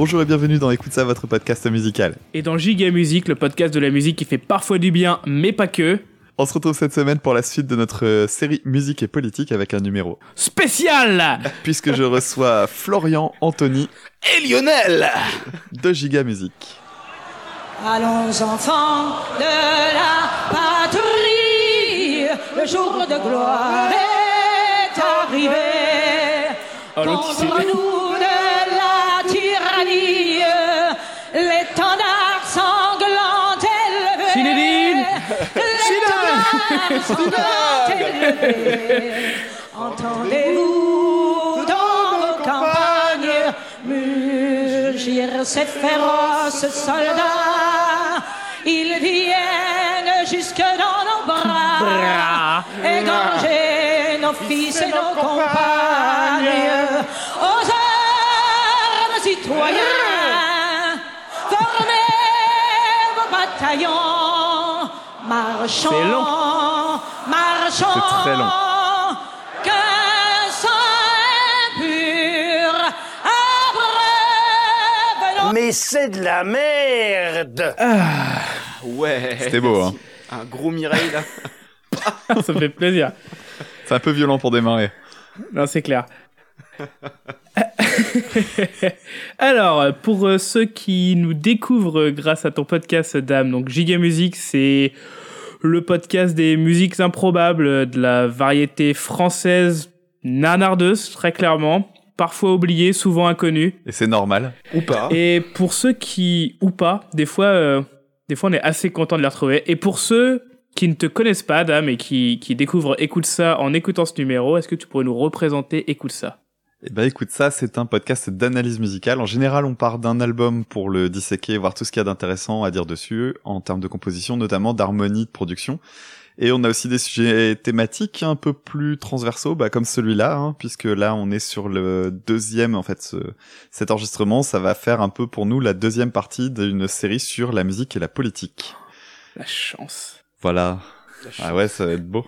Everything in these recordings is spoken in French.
Bonjour et bienvenue dans Écoute ça, votre podcast musical. Et dans Giga Musique, le podcast de la musique qui fait parfois du bien, mais pas que. On se retrouve cette semaine pour la suite de notre euh, série musique et politique avec un numéro spécial puisque je reçois Florian, Anthony et Lionel de Giga Musique. Allons enfants de la patrie, le jour de gloire est arrivé. Oh, Contre s'est- nous Entendez-vous dans vos campagnes mugir ces féroces soldats. Ils viennent jusque dans nos bras, égorger nos fils et nos compagnes. Aux armes, citoyens, formez vos bataillons, marchons, C'est long. marchons. C'est très long. Sang abreuve Mais c'est de la merde Ouais C'était beau, hein. Un gros Mireille, là. Ça me fait plaisir. C'est un peu violent pour démarrer. Non, c'est clair. Alors, pour euh, ceux qui nous découvrent grâce à ton podcast, Dame, donc Giga Musique, c'est le podcast des musiques improbables de la variété française nanardeuse, très clairement. Parfois oubliée, souvent inconnue. Et c'est normal. Ou pas. Et pour ceux qui, ou pas, des fois, euh, des fois on est assez content de les retrouver. Et pour ceux qui ne te connaissent pas, Dame, et qui, qui découvrent Écoute ça en écoutant ce numéro, est-ce que tu pourrais nous représenter Écoute ça? Eh ben écoute ça, c'est un podcast d'analyse musicale. En général, on part d'un album pour le disséquer, voir tout ce qu'il y a d'intéressant à dire dessus, en termes de composition, notamment d'harmonie, de production. Et on a aussi des sujets thématiques un peu plus transversaux, bah, comme celui-là, hein, puisque là, on est sur le deuxième, en fait, ce- cet enregistrement, ça va faire un peu pour nous la deuxième partie d'une série sur la musique et la politique. La chance. Voilà. Ah ouais, ça va être beau.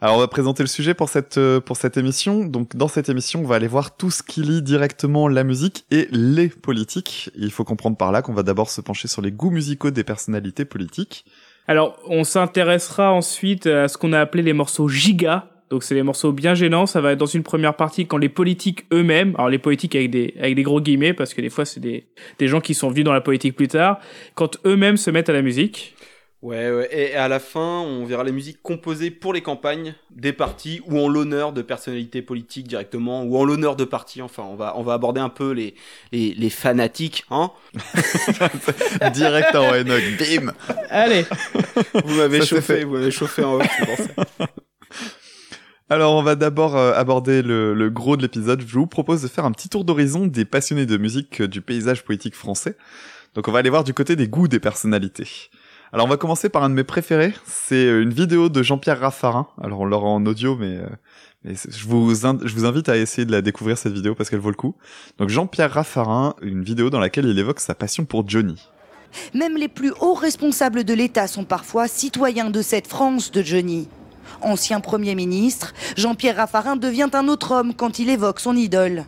Alors on va présenter le sujet pour cette euh, pour cette émission. Donc dans cette émission, on va aller voir tout ce qui lie directement la musique et les politiques. Il faut comprendre par là qu'on va d'abord se pencher sur les goûts musicaux des personnalités politiques. Alors, on s'intéressera ensuite à ce qu'on a appelé les morceaux giga. Donc, c'est des morceaux bien gênants. Ça va être dans une première partie quand les politiques eux-mêmes, alors les politiques avec des, avec des gros guillemets, parce que des fois, c'est des, des gens qui sont venus dans la politique plus tard, quand eux-mêmes se mettent à la musique. Ouais, ouais. Et à la fin, on verra les musiques composées pour les campagnes des partis ou en l'honneur de personnalités politiques directement ou en l'honneur de partis. Enfin, on va, on va aborder un peu les, les, les fanatiques, hein. Direct en Enoch, bim Allez Vous m'avez chauffé, vous m'avez chauffé en ça. Alors on va d'abord euh, aborder le, le gros de l'épisode. Je vous propose de faire un petit tour d'horizon des passionnés de musique euh, du paysage politique français. Donc on va aller voir du côté des goûts des personnalités. Alors on va commencer par un de mes préférés. C'est euh, une vidéo de Jean-Pierre Raffarin. Alors on l'aura en audio, mais, euh, je vous invite à essayer de la découvrir cette vidéo parce qu'elle vaut le coup. Donc Jean-Pierre Raffarin, une vidéo dans laquelle il évoque sa passion pour Johnny. Même les plus hauts responsables de l'État sont parfois citoyens de cette France de Johnny. Ancien Premier ministre, Jean-Pierre Raffarin devient un autre homme quand il évoque son idole.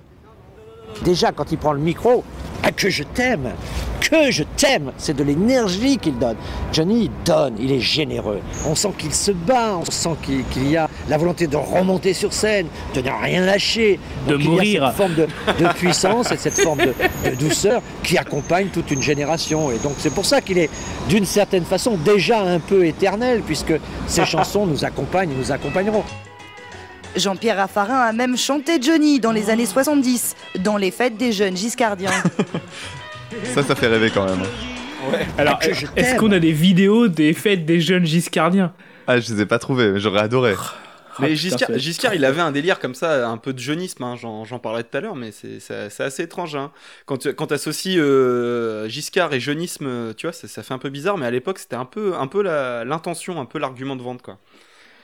Déjà, quand il prend le micro, ah, que je t'aime, que je t'aime, c'est de l'énergie qu'il donne. Johnny, il donne, il est généreux. On sent qu'il se bat, on sent qu'il y a la volonté de remonter sur scène, de ne rien lâcher. De Donc, il y a mourir. cette forme de, de puissance et cette forme de, de douceur qui accompagne toute une génération. Et donc, c'est pour ça qu'il est, d'une certaine façon, déjà un peu éternel, puisque ses chansons nous accompagnent et nous accompagneront. Jean-Pierre Raffarin a même chanté Johnny dans les années 70, dans les fêtes des jeunes giscardiens. Ça, ça fait rêver quand même. hein. Alors, que je est-ce qu'on a des vidéos des fêtes des jeunes giscardiens? Ah, je les ai pas trouvés, mais j'aurais adoré. Ah, Mais Giscard, il avait un délire comme ça, un peu de jeunisme, hein, j'en j'en parlais tout à l'heure, mais c'est- assez étrange. Hein. Quand tu quand associes euh, Giscard et jeunisme, euh, tu vois, ça, ça fait un peu bizarre, mais à l'époque, c'était un peu, un peu l'intention, un peu l'argument de vente, quoi.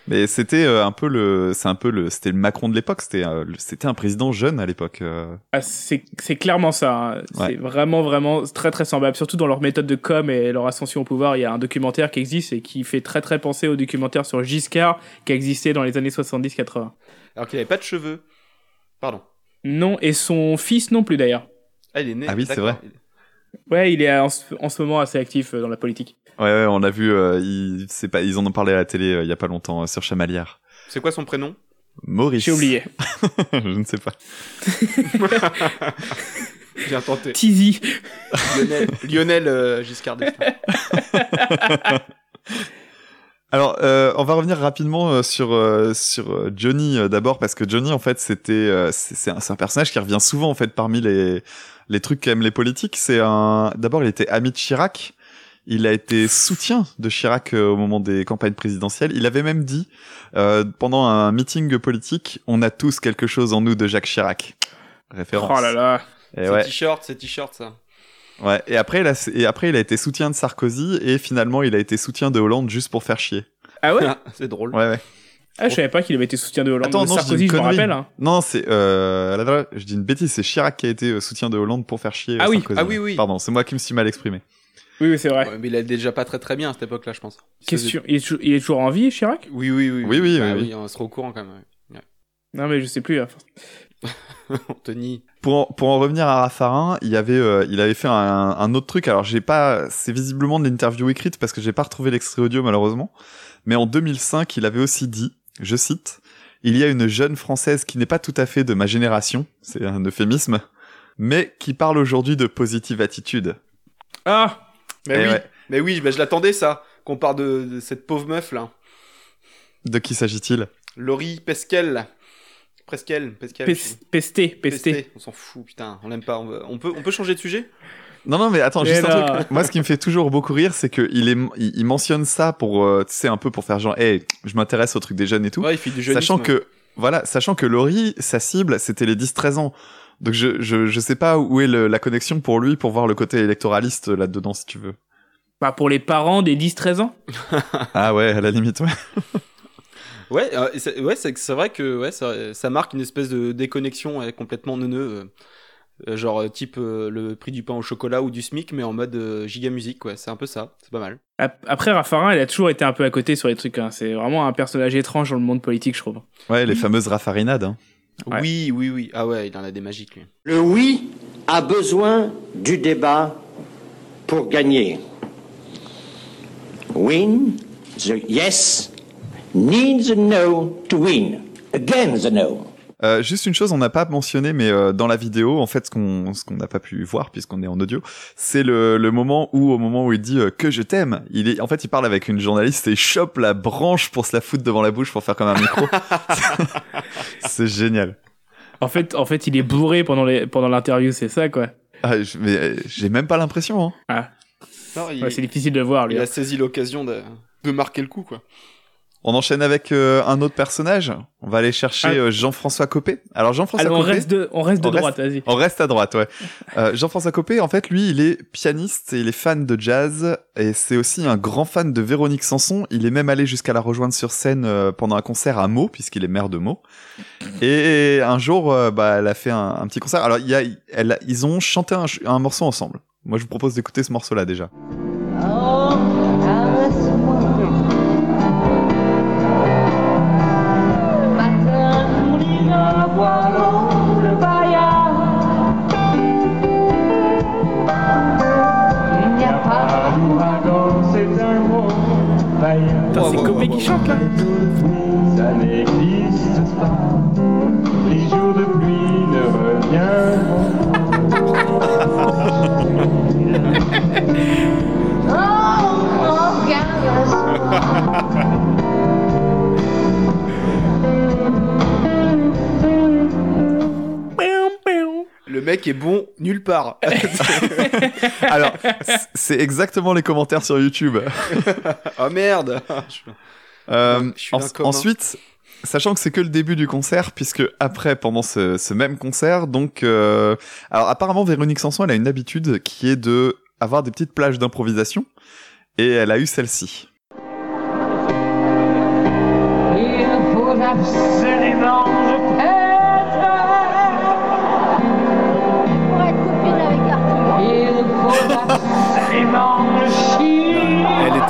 Mais c'était euh, un peu le, c'est un peu le, c'était le Macron de l'époque. C'était, euh, c'était un président jeune à l'époque. euh. Ah, c'est c'est clairement ça. hein. Ouais. C'est vraiment, vraiment très, très semblable. Surtout dans leur méthode de com et leur ascension au pouvoir. Il y a un documentaire qui existe et qui fait très, très penser au documentaire sur Giscard qui a existé dans les années 70-80. Alors qu'il avait pas de cheveux. Pardon. Non, et son fils non plus d'ailleurs. Ah, il est né. Ah oui, c'est d'accord. Ouais, il est en ce, en ce moment assez actif euh, dans la politique. Ouais, ouais, on l'a vu, euh, ils, c'est pas, ils en ont parlé à la télé euh, il y a pas longtemps euh, sur Chamalière. C'est quoi son prénom? Maurice. J'ai oublié. Je ne sais pas. Bien tenté. Tizi. Lionel, Lionel euh, Giscard d'Estaing. Alors, euh, on va revenir rapidement euh, sur euh, sur euh, Johnny euh, d'abord parce que Johnny en fait c'était euh, c'est c'est un, un personnage qui revient souvent en fait parmi les les trucs qu'aiment les politiques. C'est un d'abord il était ami de Chirac. Il a été soutien de Chirac euh, au moment des campagnes présidentielles. Il avait même dit euh, pendant un meeting politique, on a tous quelque chose en nous de Jacques Chirac. Référence. Oh là là. Et C'est ouais. t-shirt, c'est t-shirt ça. Ouais, et après, il a, et après, il a été soutien de Sarkozy, et finalement, il a été soutien de Hollande juste pour faire chier. Ah ouais c'est drôle. Ouais, ouais. Ah, je savais pas qu'il avait été soutien de Hollande. Attends, non, je dis Sarkozy, une je me connerie. rappelle. Hein. Non, c'est, euh, je dis une bêtise, c'est Chirac qui a été euh, soutien de Hollande pour faire chier euh, Ah oui, Sarkozy. ah oui, oui. Pardon, c'est moi qui me suis mal exprimé. Oui, oui, c'est vrai. Ouais, mais il est déjà pas très très bien à cette époque-là, je pense. Question. Il est, toujours, il est toujours en vie, Chirac? Oui, oui, oui. Oui, oui, Bah oui, oui. on sera au courant quand même. ouais. Non, mais je sais plus. hein. Anthony. Pour en, pour en revenir à Raffarin, il avait, euh, il avait fait un, un autre truc. Alors, j'ai pas, c'est visiblement de l'interview écrite parce que j'ai pas retrouvé l'extrait audio malheureusement. Mais en 2005, il avait aussi dit, je cite, il y a une jeune française qui n'est pas tout à fait de ma génération, c'est un euphémisme, mais qui parle aujourd'hui de positive attitude. Ah Mais Eh oui, ouais. mais oui, bah, je l'attendais ça. Qu'on parle de, de cette pauvre meuf là. De qui s'agit-il? Laurie Pesquel. Presquel, Pesquel. Pesté, pesté. On s'en fout, putain, on l'aime pas. On, veut- on peut, on peut changer de sujet? Non, non, mais attends, Et juste un truc. Moi, ce qui me fait toujours beaucoup rire, c'est que il est, il, il mentionne ça pour, euh, tu sais, un peu pour faire genre, hey, je m'intéresse au truc des jeunes et tout. Ouais, il fait du jeunisme. sachant que, voilà, sachant que Laurie, sa cible, c'était les 10-13 ans. Donc je, je, je sais pas où est le- la connexion pour lui pour voir le côté électoraliste euh, là-dedans, si tu veux. Bah, pour les parents des 10-13 ans. Ah ouais, à la limite, ouais. Ouais, euh, et c'est- ouais, c'est c'est vrai que ouais, ça, ça marque une espèce de déconnexion ouais, complètement neuneux. euh, euh, genre euh, type euh, le prix du pain au chocolat ou du SMIC, mais en mode euh, giga musique, ouais, c'est un peu ça, c'est pas mal. Ap- Après, Raffarin, il a toujours été un peu à côté sur les trucs. hein. C'est vraiment un personnage étrange dans le monde politique, je trouve. Ouais, les fameuses raffarinades. Hein. Ouais. Oui, oui, oui. Ah ouais, il en a des magiques lui. Le oui a besoin du débat pour gagner. Win, the yes needs a no to win. Again the no. Euh, juste une chose, on n'a pas mentionné, mais euh, dans la vidéo, en fait, ce qu'on ce qu'on n'a pas pu voir puisqu'on est en audio, c'est le, le moment où, au moment où il dit euh, que je t'aime, il est, en fait, il parle avec une journaliste et il chope la branche pour se la foutre devant la bouche pour faire comme un micro. c'est génial. En fait, en fait, il est bourré pendant les pendant l'interview, c'est ça, quoi. Ah, je- mais euh, j'ai même pas l'impression. Hein. Ah, ouais, c'est difficile de voir, lui. il a saisi l'occasion de, de marquer le coup, quoi. On enchaîne avec euh, un autre personnage. On va aller chercher Ah. euh, Jean-François Copé. Alors Jean-François Alors, on Copé. reste de, on reste de On droite, vas-y. On reste à droite, ouais. Euh, Jean-François Copé, en fait, lui, il est pianiste et il est fan de jazz et c'est aussi un grand fan de Véronique Sanson. Il est même allé jusqu'à la rejoindre sur scène euh, pendant un concert à Meaux, puisqu'il est maire de Meaux. Et un jour, euh, bah, elle a fait un, un petit concert. Alors, il y a, elle ils ont chanté un, un morceau ensemble. Moi, je vous propose d'écouter ce morceau-là déjà. Copé qui chante, là. Mec est bon nulle part. Alors, c'est exactement les commentaires sur YouTube. oh merde. Euh, en- ensuite, sachant que c'est que le début du concert, puisque après, pendant ce, ce même concert, donc, euh, alors apparemment Véronique Sanson, elle a une habitude qui est de avoir des petites plages d'improvisation, et elle a eu celle-ci. Il faut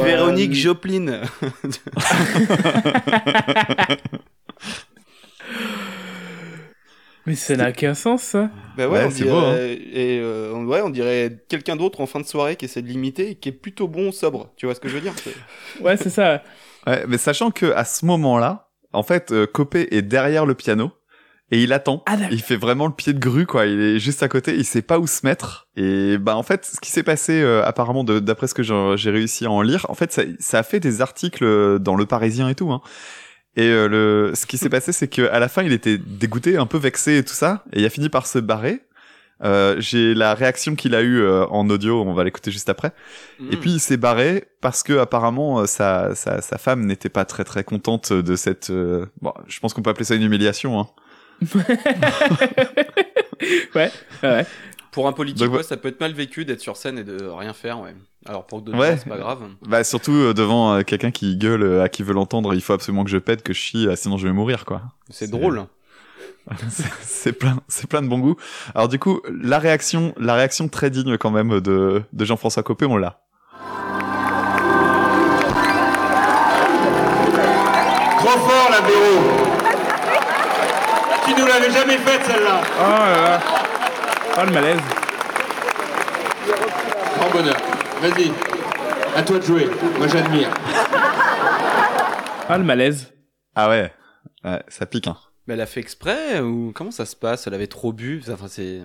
euh, Véronique Joplin. Mais ça n'a aucun sens, ça. Bah Ouais, c'est dirait, beau, hein. et euh, on- ouais, on dirait quelqu'un d'autre en fin de soirée qui essaie de l'imiter et qui est plutôt bon sobre. Tu vois ce que je veux dire Ouais, c'est ça. Ouais, mais sachant que à ce moment-là, en fait, euh, Copé est derrière le piano et il attend. Ah, il fait vraiment le pied de grue, quoi. Il est juste à côté, il sait pas où se mettre. Et bah en fait, ce qui s'est passé, euh, apparemment, d'après ce que j'ai réussi à en lire, en fait, ça, ça a fait des articles dans Le Parisien et tout. Hein. Et euh, le, ce qui s'est passé, c'est que à la fin, il était dégoûté, un peu vexé et tout ça, et il a fini par se barrer. Euh, j'ai la réaction qu'il a eue euh, en audio, on va l'écouter juste après. Et Mm. puis il s'est barré parce que apparemment euh, sa, sa, sa femme n'était pas très très contente de cette. euh, Bon, je pense qu'on peut appeler ça une humiliation. Hein. Ouais, ouais. Pour un politique, Donc, ouais, ouais. ça peut être mal vécu d'être sur scène et de rien faire, ouais. Alors pour d'autres Ouais. c'est pas grave. Bah surtout euh, devant euh, quelqu'un qui gueule euh, à qui veut l'entendre. Il faut absolument que je pète, que je chie, sinon je vais mourir quoi. C'est drôle. C'est- plein, c'est plein de bon goût. Alors du coup, la réaction, la réaction très digne quand même de, de Jean-François Copé, on l'a. Trop fort la Véro Tu nous l'avais jamais faite celle-là Oh là là. Oh le malaise. Grand bonheur. Vas-y, à toi de jouer. Moi j'admire. Oh le malaise. Ah ouais, ouais ça pique. Hein. Mais elle a fait exprès ou comment ça se passe? Elle avait trop bu? Enfin, c'est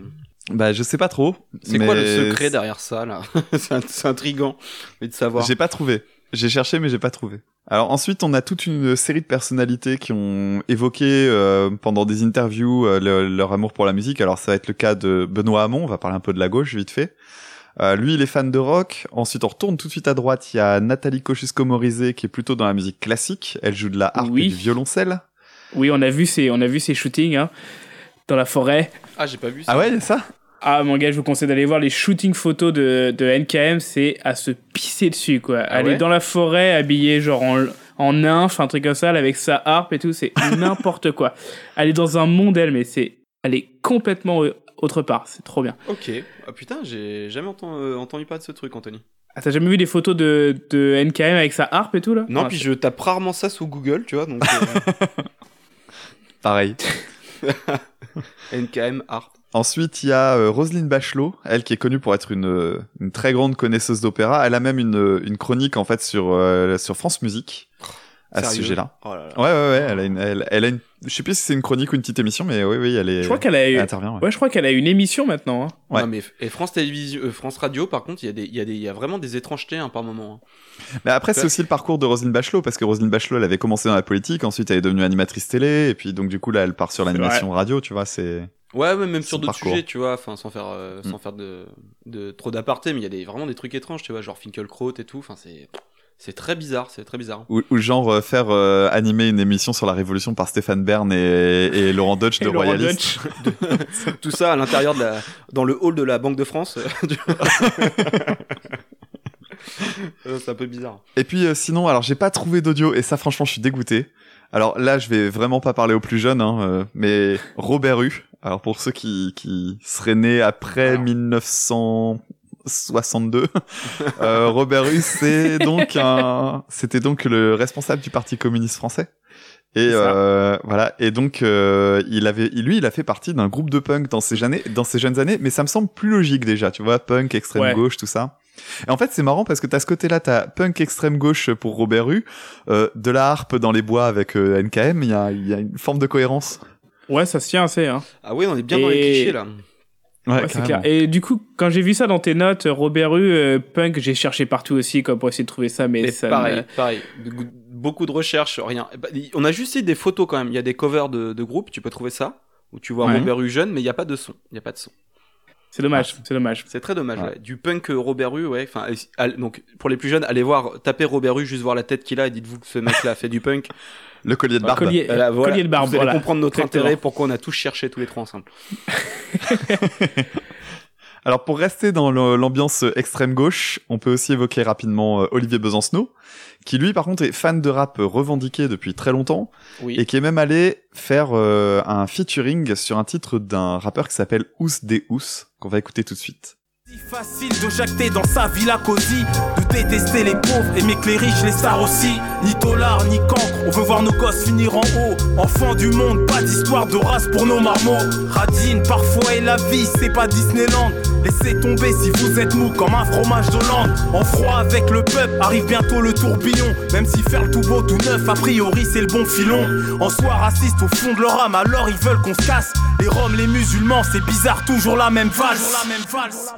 Bah je sais pas trop. c'est quoi le secret derrière ça là? C'est intriguant mais de savoir. J'ai pas trouvé. J'ai cherché mais j'ai pas trouvé. Alors ensuite, on a toute une série de personnalités qui ont évoqué euh, pendant des interviews euh, le- leur amour pour la musique. Alors ça va être le cas de Benoît Hamon, on va parler un peu de la gauche vite fait. Euh, lui, il est fan de rock. Ensuite, on retourne tout de suite à droite. Il y a Nathalie Kosciusko-Morizet qui est plutôt dans la musique classique. Elle joue de la harpe Oui. et du violoncelle. Oui, on a vu ces, on a vu ces shootings hein, dans la forêt. Ah, j'ai pas vu ça. Ah ouais, ça? Ah mon gars, je vous conseille d'aller voir les shootings photos de, de NKM, c'est à se pisser dessus quoi. Aller ouais dans la forêt habillé genre en, en nymphe, un truc comme ça, avec sa harpe et tout, c'est n'importe quoi. Aller dans un monde elle, mais c'est, elle est complètement autre part, c'est trop bien. Ok. Ah putain, j'ai jamais entendu, euh, entendu parler de ce truc, Anthony. Ah, t'as jamais vu des photos de, de NKM avec sa harpe et tout là? Non, Ah, puis je tape rarement ça sous Google, tu vois, donc euh, Pareil. NKM Art. Ensuite, il y a euh, Roselyne Bachelot, elle qui est connue pour être une, très grande connaisseuse d'opéra. Elle a même une, une chronique en fait sur euh, sur France Musique à ce sujet-là. Oh là là. Ouais, ouais, ouais. Elle a une, elle, elle a une, je sais plus si c'est une chronique ou une petite émission, mais oui, oui, elle est. Je crois qu'elle a eu, intervient. Ouais. ouais, je crois qu'elle a une émission maintenant. hein. Ouais. Non, mais et France Télévision, euh, France Radio, par contre, il y a des, il y a des, il y a vraiment des étrangetés hein, par moment. hein. Mais après, c'est aussi le parcours de Roselyne Bachelot, parce que Roselyne Bachelot, elle avait commencé dans la politique, ensuite elle est devenue animatrice télé, et puis donc du coup là, elle part sur l'animation radio, tu vois, c'est. Ouais, ouais, même sur d'autres sujets, tu vois, enfin, sans faire, euh, sans Mm. faire de, de trop d'aparté, mais il y a des, vraiment des trucs étranges, tu vois, genre Finkelkraut et tout, enfin, c'est, c'est très bizarre, c'est très bizarre. Ou, ou genre euh, faire euh, animer une émission sur la Révolution par Stéphane Bern et, et Laurent Deutsch de Laurent Royaliste. Deutsch. tout ça à l'intérieur de la, dans le hall de la Banque de France. Euh, c'est un peu bizarre. Et puis euh, sinon, alors j'ai pas trouvé d'audio et ça franchement je suis dégoûté. Alors là je vais vraiment pas parler aux plus jeunes, hein, euh, mais Robert Hue. Alors pour ceux qui, qui seraient nés après Alors. 1962, euh, Robert Hue c'est donc un, c'était donc le responsable du Parti communiste français. Et euh, voilà. Et donc euh, il avait, lui, il a fait partie d'un groupe de punk dans ses années, dans ses jeunes années. Mais ça me semble plus logique déjà, tu vois, punk, extrême Ouais. gauche, tout ça. Et en fait, c'est marrant parce que t'as ce côté-là, t'as punk extrême gauche pour Robert Hue, euh, de la harpe dans les bois avec euh, NKM. Il y a, il y a une forme de cohérence. Ouais, ça se tient assez. Hein. Ah ouais, on est bien dans les clichés, là. Ouais, c'est clair. Et du coup, quand j'ai vu ça dans tes notes, Robert Hue, euh, punk, j'ai cherché partout aussi quoi, pour essayer de trouver ça, mais, Mais ça pareil, me- pareil. Beaucoup de recherches, rien. Bah, On a juste eu des photos quand même. Il y a des covers de, de groupes, tu peux trouver ça. Où tu vois Ouais. Robert Hue jeune, mais il n'y a pas de son. Il n'y a pas de son. C'est dommage, c'est dommage. C'est très dommage, Ouais. ouais. Du punk euh, Robert Hue, ouais. Enfin, euh, donc, pour les plus jeunes, allez voir, tapez Robert Hue, juste voir la tête qu'il a et dites-vous que ce mec-là fait du punk. Le collier de barbe. Collier, Voilà, voilà. collier de barbe, Vous allez voilà. comprendre notre Exactement. intérêt, pourquoi on a tous cherché tous les trois ensemble. Alors pour rester dans le- l'ambiance extrême gauche, on peut aussi évoquer rapidement euh, Olivier Besancenot, qui lui par contre est fan de rap revendiqué depuis très longtemps, Oui. et qui est même allé faire euh, un featuring sur un titre d'un rappeur qui s'appelle Ous des Ous, qu'on va écouter tout de suite. Facile de jacter dans sa villa cosy, de détester les pauvres, aimer que les riches, les stars aussi. Ni dollars, ni cancre, on veut voir nos gosses finir en haut. Enfants du monde, pas d'histoire de race pour nos marmots. Radine, parfois et la vie, c'est pas Disneyland. Laissez tomber si vous êtes mou comme un fromage d'Hollande. En froid avec le peuple, arrive bientôt le tourbillon. Même si faire le tout beau, tout neuf, a priori c'est le bon filon. En soi raciste au fond de leur âme, alors ils veulent qu'on se casse. Les roms, les musulmans, c'est bizarre, toujours la même valse. La même valse.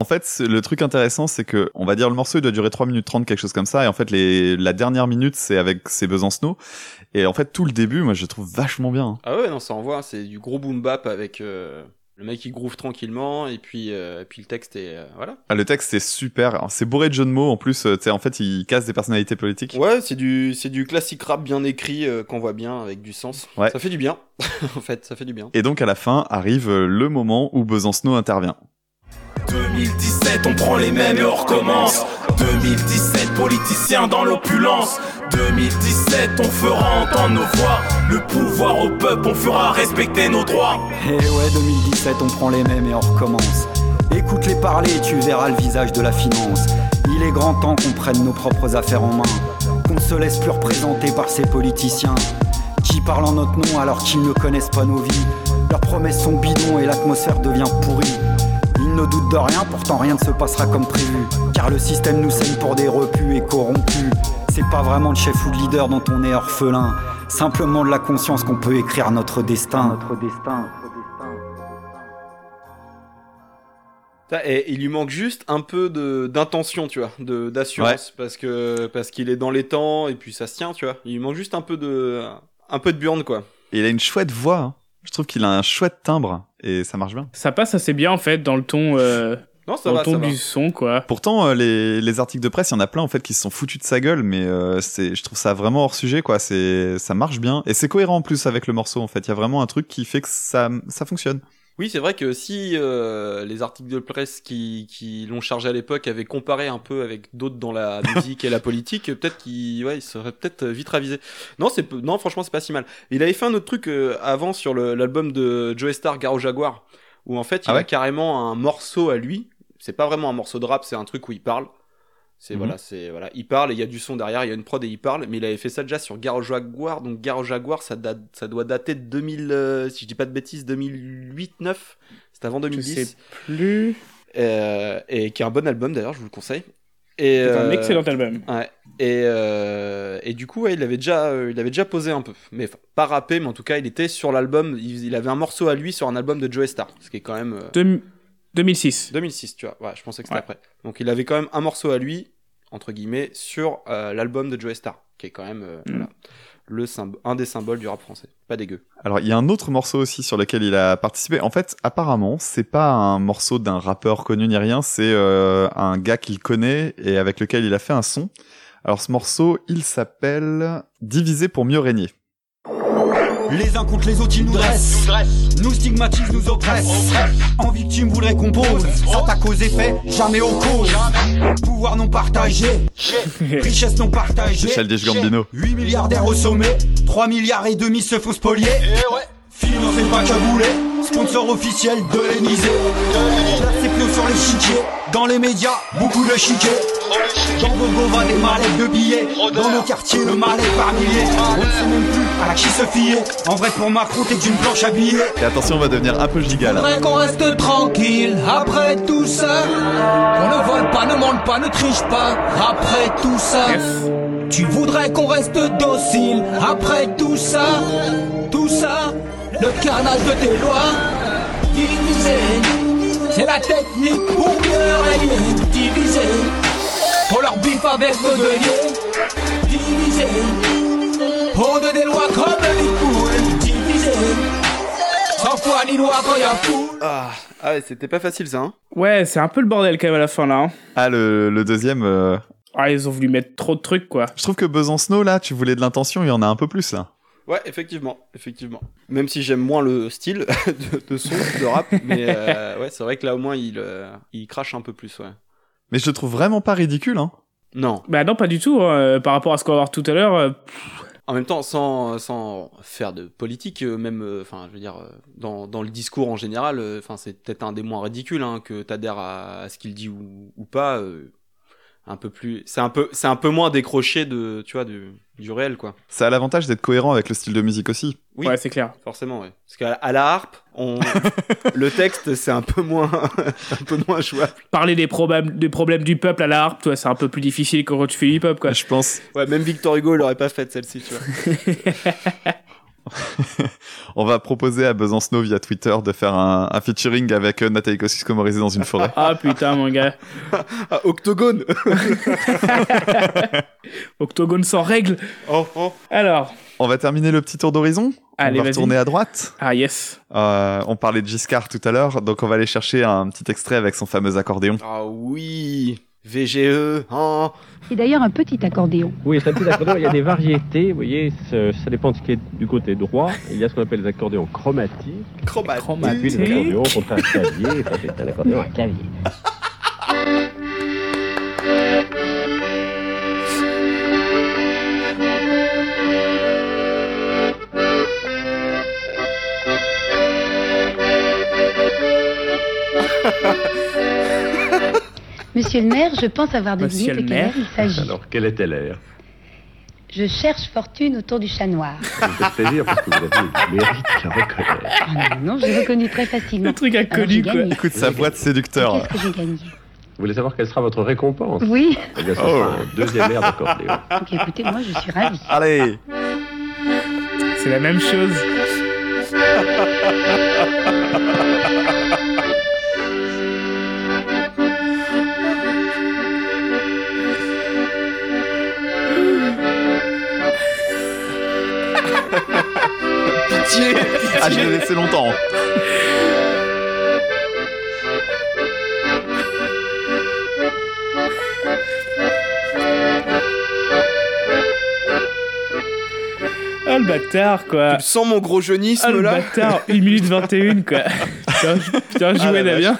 En fait, le truc intéressant, c'est que, on va dire, le morceau, il doit durer 3 minutes 30, quelque chose comme ça, et en fait, les, la dernière minute, c'est avec ses Besancenot, et en fait, tout le début, moi, je le trouve vachement bien. hein. Ah ouais, non, ça envoie, c'est du gros boom bap avec euh, le mec qui groove tranquillement, et puis, euh, et puis le texte est. euh, voilà. Ah, le texte est super, c'est bourré de jeux de mots, en plus, euh, tu sais, en fait, il casse des personnalités politiques. Ouais, c'est du, c'est du classique rap bien écrit euh, qu'on voit bien avec du sens. Ouais. Ça fait du bien, en fait, ça fait du bien. Et donc, à la fin, arrive euh, le moment où Besancenot intervient. 2017, on prend les mêmes et on recommence. 2017, politiciens dans l'opulence. 2017, on fera entendre nos voix. Le pouvoir au peuple, on fera respecter nos droits. Et ouais, 2017, on prend les mêmes et on recommence. Écoute-les parler et tu verras le visage de la finance. Il est grand temps qu'on prenne nos propres affaires en main. Qu'on ne se laisse plus représenter par ces politiciens qui parlent en notre nom alors qu'ils ne connaissent pas nos vies. Leurs promesses sont bidons et l'atmosphère devient pourrie. Ne doutent de rien, pourtant rien ne se passera comme prévu. Car le système nous saigne pour des repus et corrompus. C'est pas vraiment de chef ou de leader dont on est orphelin. Simplement de la conscience qu'on peut écrire notre destin. Notre destin. Ça, Et il lui manque juste un peu de d'intention, tu vois, de d'assurance, parce que parce qu'il est dans les temps et puis ça se tient, tu vois. Il lui manque juste un peu de un peu de burn, quoi. Et il a une chouette voix, hein. Je trouve qu'il a un chouette timbre, et ça marche bien. Ça passe assez bien en fait dans le ton, euh, Non, ça dans va, le ton ça va. du son quoi. Pourtant, euh, les, les articles de presse, il y en a plein en fait qui se sont foutus de sa gueule, mais euh, c'est, je trouve ça vraiment hors sujet, quoi. C'est, ça marche bien et c'est cohérent en plus avec le morceau. En fait, il y a vraiment un truc qui fait que ça, ça fonctionne. Oui, c'est vrai que si euh, les articles de presse qui, qui l'ont chargé à l'époque avaient comparé un peu avec d'autres dans la musique et la politique, peut-être qu'il ouais, il serait peut-être vite ravisé. Non, c'est non, franchement, c'est pas si mal. Il avait fait un autre truc euh, avant sur l'album de Joe Star, Garo Jaguar, où en fait, il Ah ouais? a carrément un morceau à lui. C'est pas vraiment un morceau de rap, c'est un truc où il parle. C'est Mhm. voilà, c'est voilà, il parle et il y a du son derrière, il y a une prod et il parle, mais il avait fait ça déjà sur Garo Jaguar, donc Garo Jaguar, ça date, ça doit dater de 2000, euh, si je dis pas de bêtises, 2008-9, c'était avant Je 2010, sais plus. Euh, et qui est un bon album d'ailleurs, je vous le conseille. C'est un euh, excellent album. Ouais. Et, euh, et du coup, ouais, il avait déjà, euh, il avait déjà posé un peu, mais enfin, pas rappé, mais en tout cas, il était sur l'album. Il, il avait un morceau à lui sur un album de Joe Star, ce qui est quand même Deux- 2006. 2006, tu vois. Ouais, je pensais que c'était Ouais. après. Donc, il avait quand même un morceau à lui, entre guillemets, sur euh, l'album de Joe Star, qui est quand même euh, Mm. voilà, le un des symboles du rap français. Pas dégueu. Alors, il y a un autre morceau aussi sur lequel il a participé. En fait, apparemment, c'est pas un morceau d'un rappeur connu ni rien, c'est euh, un gars qu'il connaît et avec lequel il a fait un son. Alors, ce morceau, il s'appelle Diviser pour mieux régner. Les uns contre les autres, ils nous dressent. Nous stigmatisent, nous oppressent. En victime, voudrait qu'on pose. S'attaque aux effets, jamais aux causes. Pouvoir non partagé. Richesse non partagée. Childish Gambino. 8 milliardaires au sommet. 3 milliards et demi se font spolier. Financé pas cagoulé. Sponsor officiel de l'Elysée. Dans les médias, beaucoup de chiquets. Dans vos va des mallettes de billets. Dans nos quartiers, le mal est par milliers. On ne sait même plus à qui se fier. En vrai, pour Macron, t'es qu'une planche à billets. Et attention, on va devenir un peu giga là. Faudrait qu'on reste tranquille après tout ça. On ne vole pas, ne mente pas, ne triche pas après tout ça. Tu voudrais qu'on reste docile après tout ça. Tout ça, le carnage de tes lois. C'est la technique pour mieux régner. Diviser, pour leur bif avec nos deniers. Diviser, prendre des lois comme les poules. Diviser, sans foi ni loi quand y a fou. Ah, ah ouais, c'était pas facile ça. Hein Ouais, c'est un peu le bordel quand même à la fin là. hein. Ah, le, le deuxième. euh, Ah, ils ont voulu mettre trop de trucs, quoi. Je trouve que Besancenot, là, tu voulais de l'intention, il y en a un peu plus, là. Ouais, effectivement, effectivement. Même si j'aime moins le style de, de son, de rap, mais euh, ouais, c'est vrai que là au moins il, euh, il crache un peu plus, ouais. Mais je le trouve vraiment pas ridicule, hein. Non. Bah non, pas du tout. hein. Euh, Par rapport à ce qu'on va voir tout à l'heure, euh, En même temps, sans, sans faire de politique, euh, même, euh, enfin, je veux dire, dans, dans le discours en général, euh, enfin, c'est peut-être un des moins ridicules, hein, que t'adhères à, à ce qu'il dit ou, ou pas. euh, un peu plus, c'est un peu, c'est un peu moins décroché de, tu vois, du, du réel, quoi. Ça a l'avantage d'être cohérent avec le style de musique aussi. Oui, ouais, c'est clair. forcément, ouais. Parce qu'à la harpe, on, le texte, c'est un peu moins, un peu moins jouable. Parler des problèmes, des problèmes du peuple à la harpe, toi, c'est un peu plus difficile que quand tu fais hip-hop, quoi. Je pense. Ouais, même Victor Hugo, il aurait pas fait celle-ci, tu vois. On va proposer à Besancenot via Twitter de faire un, un featuring avec euh, Nathalie Kosciusko-Morizet dans une forêt. Ah putain, mon gars. Ah, Octogone Octogone sans règles. Oh, oh. Alors, On va terminer le petit tour d'horizon. Allez, on va retourner à droite. ah yes. Euh, on parlait de Giscard tout à l'heure, donc on va aller chercher un petit extrait avec son fameux accordéon. Ah oui VGE, hein C'est d'ailleurs un petit accordéon. Oui, c'est un petit accordéon. Il y a des variétés, vous voyez, ça, dépend de ce qui est du côté droit. Il y a ce qu'on appelle les accordéons chromatiques. Chromatique. Et puis les accordéons contre un clavier. Ça, c'est un accordéon à clavier. Monsieur le maire, je pense avoir deviné Monsieur de le quelle heure maire. il s'agit. Alors, quelle était l'air Je cherche fortune autour du chat noir. Ça me fait plaisir parce que vous avez le mérite de la reconnaître. Ah non, non, j'ai reconnu très facilement. Le truc inconnu, quoi. Écoute sa voix de séducteur. Qu'est-ce que j'ai gagné Vous voulez savoir quelle sera votre récompense Oui. Eh bien, ce sera un deuxième air d'accordéon. Donc écoutez, moi je suis ravie. Allez C'est la même chose. Pitié Ah, je l'ai laissé longtemps. Ah le bâtard, quoi. Tu sens mon gros jeunisme Ah le là bâtard, 1 minute 21, quoi. Putain, putain Ah, joué la Damien.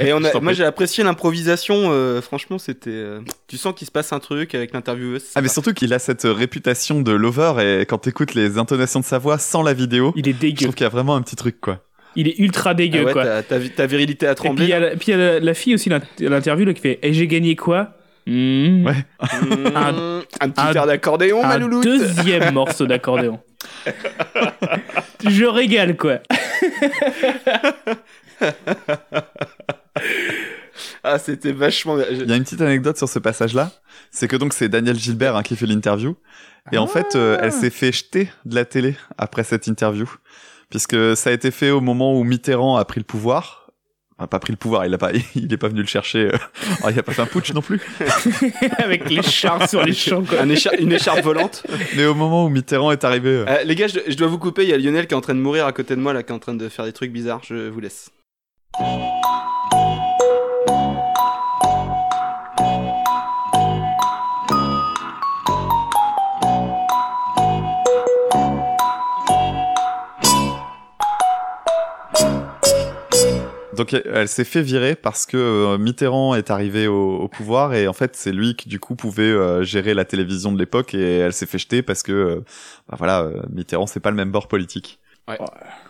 Et on Je a, t'en moi j'ai apprécié l'improvisation, euh, franchement c'était... euh, tu sens qu'il se passe un truc avec l'intervieweuse. Ah, mais surtout qu'il a cette réputation de lover et quand t'écoutes les intonations de sa voix sans la vidéo, Il est je dégueu. trouve qu'il y a vraiment un petit truc, quoi. Il est ultra Ah dégueu, ouais, quoi. ta, ta, ta virilité a Et puis tremblé. il y a, la, puis il y a la, la fille aussi, l'int- l'interview, là, qui fait Et j'ai gagné quoi Hmm. Ouais. Mmh, Un- un, petit un- air d'accordéon, ma Un louloute deuxième morceau d'accordéon. Je régale, quoi. Ah c'était vachement... Il y a une petite anecdote sur ce passage-là. C'est que donc c'est Daniel Gilbert hein, qui fait l'interview. Et en fait, euh, elle s'est fait jeter de la télé après cette interview. Puisque ça a été fait au moment où Mitterrand a pris le pouvoir. Enfin, pas pris le pouvoir, il a pas, il est pas venu le chercher. euh. Oh, il a pas fait un putsch non plus. Avec les chars sur les champs, quoi. Un échar- une écharpe volante. Mais au moment où Mitterrand est arrivé, euh, Euh, les gars, je, je dois vous couper, il y a Lionel qui est en train de mourir à côté de moi, là, qui est en train de faire des trucs bizarres, je vous laisse. Donc elle s'est fait virer parce que euh, Mitterrand est arrivé au, au pouvoir et en fait c'est lui qui du coup pouvait euh, gérer la télévision de l'époque et elle s'est fait jeter parce que euh, bah, voilà euh, Mitterrand c'est pas le même bord politique. Ouais,